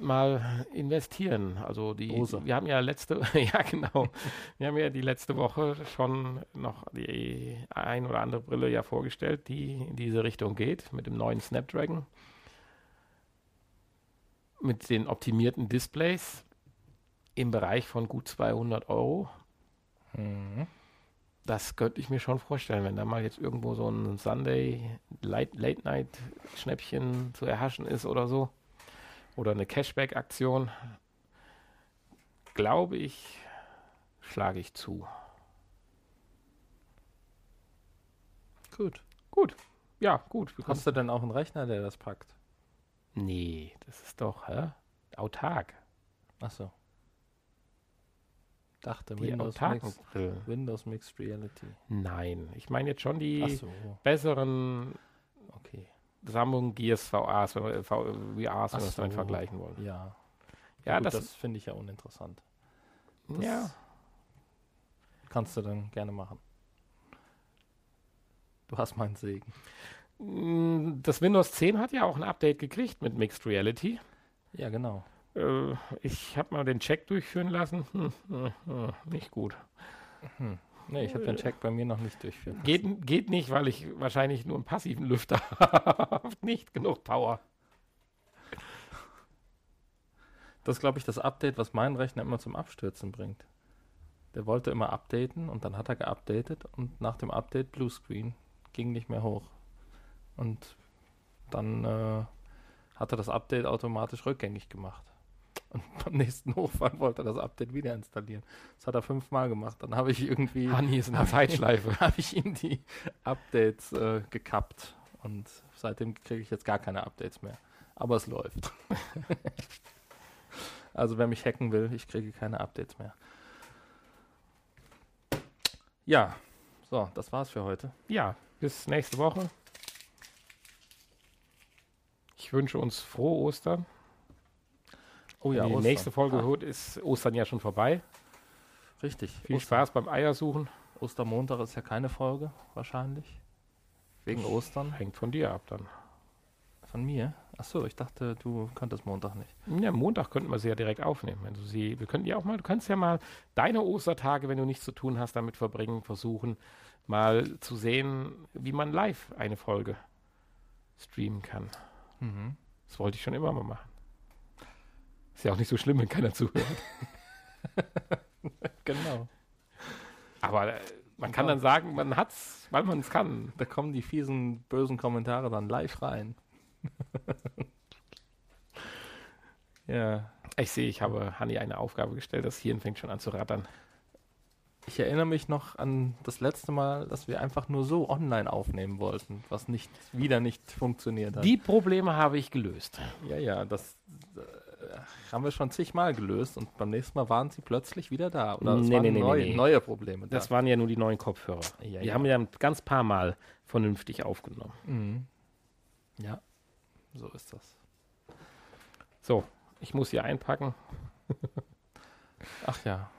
Speaker 2: mal investieren. Also die,
Speaker 1: Dose.
Speaker 2: wir haben ja letzte, ja genau, wir haben ja die letzte Woche schon noch die ein oder andere Brille ja vorgestellt, die in diese Richtung geht mit dem neuen Snapdragon, mit den optimierten Displays im Bereich von gut 200 Euro.
Speaker 1: Mhm.
Speaker 2: Das könnte ich mir schon vorstellen, wenn da mal jetzt irgendwo so ein Sunday Late, Night Schnäppchen zu erhaschen ist oder so. Oder eine Cashback-Aktion. Glaube ich, schlage ich zu.
Speaker 1: Gut.
Speaker 2: Gut. Ja, gut.
Speaker 1: Hast du denn auch einen Rechner, der das packt?
Speaker 2: nee, das ist doch hä? autark.
Speaker 1: Achso. Dachte
Speaker 2: Die
Speaker 1: Windows Mixed. Windows Mixed Reality.
Speaker 2: Nein, ich meine jetzt schon die
Speaker 1: Achso,
Speaker 2: besseren
Speaker 1: okay.
Speaker 2: Sammlungen Gears VRs, wenn wir, v, VRs, wenn wir
Speaker 1: Ach
Speaker 2: es dann
Speaker 1: so.
Speaker 2: vergleichen wollen.
Speaker 1: Ja.
Speaker 2: Ja,
Speaker 1: Gut,
Speaker 2: das,
Speaker 1: das finde ich ja uninteressant. Das
Speaker 2: ja.
Speaker 1: kannst du dann gerne machen. Du hast meinen Segen.
Speaker 2: Mm, Das Windows 10 hat ja auch ein Update gekriegt mit Mixed Reality.
Speaker 1: Ja, genau.
Speaker 2: Äh, ich habe mal den Check durchführen lassen. Hm, hm, hm, nicht gut.
Speaker 1: Hm. Nee, ich habe den Check bei mir noch nicht durchführen. lassen.
Speaker 2: Geht, geht nicht, weil ich wahrscheinlich nur einen passiven Lüfter habe. nicht genug Power.
Speaker 1: Das ist, glaube ich, das Update, was meinen Rechner immer zum Abstürzen bringt. Der wollte immer updaten und dann hat er geupdatet und nach dem Update Bluescreen ging nicht mehr hoch. Und dann äh, hat er das Update automatisch rückgängig gemacht. Und beim nächsten Hochfahren wollte er das Update wieder installieren. Das hat er fünfmal gemacht. Dann habe ich irgendwie
Speaker 2: Honey ist in der Zeitschleife.
Speaker 1: habe ich ihm die Updates äh, gekappt. Und seitdem kriege ich jetzt gar keine Updates mehr. Aber es läuft. also wer mich hacken will, ich kriege keine Updates mehr. Ja, so, das war's für heute.
Speaker 2: Ja, bis nächste Woche. Ich wünsche uns frohe Ostern.
Speaker 1: Oh
Speaker 2: Wenn die
Speaker 1: Ostern.
Speaker 2: nächste Folge
Speaker 1: Ah,
Speaker 2: hört, ist Ostern ja schon vorbei.
Speaker 1: richtig.
Speaker 2: Viel
Speaker 1: Oster-
Speaker 2: Spaß beim Eiersuchen.
Speaker 1: Ostermontag ist ja keine Folge, wahrscheinlich. Wegen Ostern.
Speaker 2: Hängt von dir ab dann.
Speaker 1: Von mir? Achso, ich dachte, du könntest Montag nicht.
Speaker 2: Ja, Montag könnten wir sie ja direkt aufnehmen. Wenn du sie, wir könnten ja auch mal, du kannst ja mal deine Ostertage, wenn du nichts zu tun hast, damit verbringen, versuchen, mal zu sehen, wie man live eine Folge streamen kann.
Speaker 1: Mhm.
Speaker 2: Das wollte ich schon immer mal machen. Ist ja auch nicht so schlimm, wenn keiner zuhört.
Speaker 1: Genau.
Speaker 2: Aber äh, man kann dann sagen, man hat's, weil man es kann.
Speaker 1: Da kommen die fiesen, bösen Kommentare dann live rein. ja.
Speaker 2: Ich sehe, ich habe Hanni eine Aufgabe gestellt, das Hirn fängt schon an zu rattern.
Speaker 1: Ich erinnere mich noch an das letzte Mal, dass wir einfach nur so online aufnehmen wollten, was nicht wieder nicht funktioniert hat.
Speaker 2: Die Probleme habe ich gelöst.
Speaker 1: ja, ja, das äh, haben wir schon zigmal gelöst und beim nächsten Mal waren sie plötzlich wieder da. Oder es
Speaker 2: Nee,
Speaker 1: waren
Speaker 2: nee,
Speaker 1: neue,
Speaker 2: nee,
Speaker 1: neue Probleme da.
Speaker 2: Das waren ja nur die neuen Kopfhörer.
Speaker 1: Ja,
Speaker 2: Die
Speaker 1: ja.
Speaker 2: haben ja ein ganz paar Mal vernünftig aufgenommen.
Speaker 1: Mhm. Ja, so ist das.
Speaker 2: So, ich muss hier einpacken.
Speaker 1: Ach ja,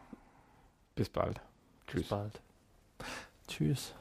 Speaker 2: Bis bald.
Speaker 1: bis bald. Tschüss.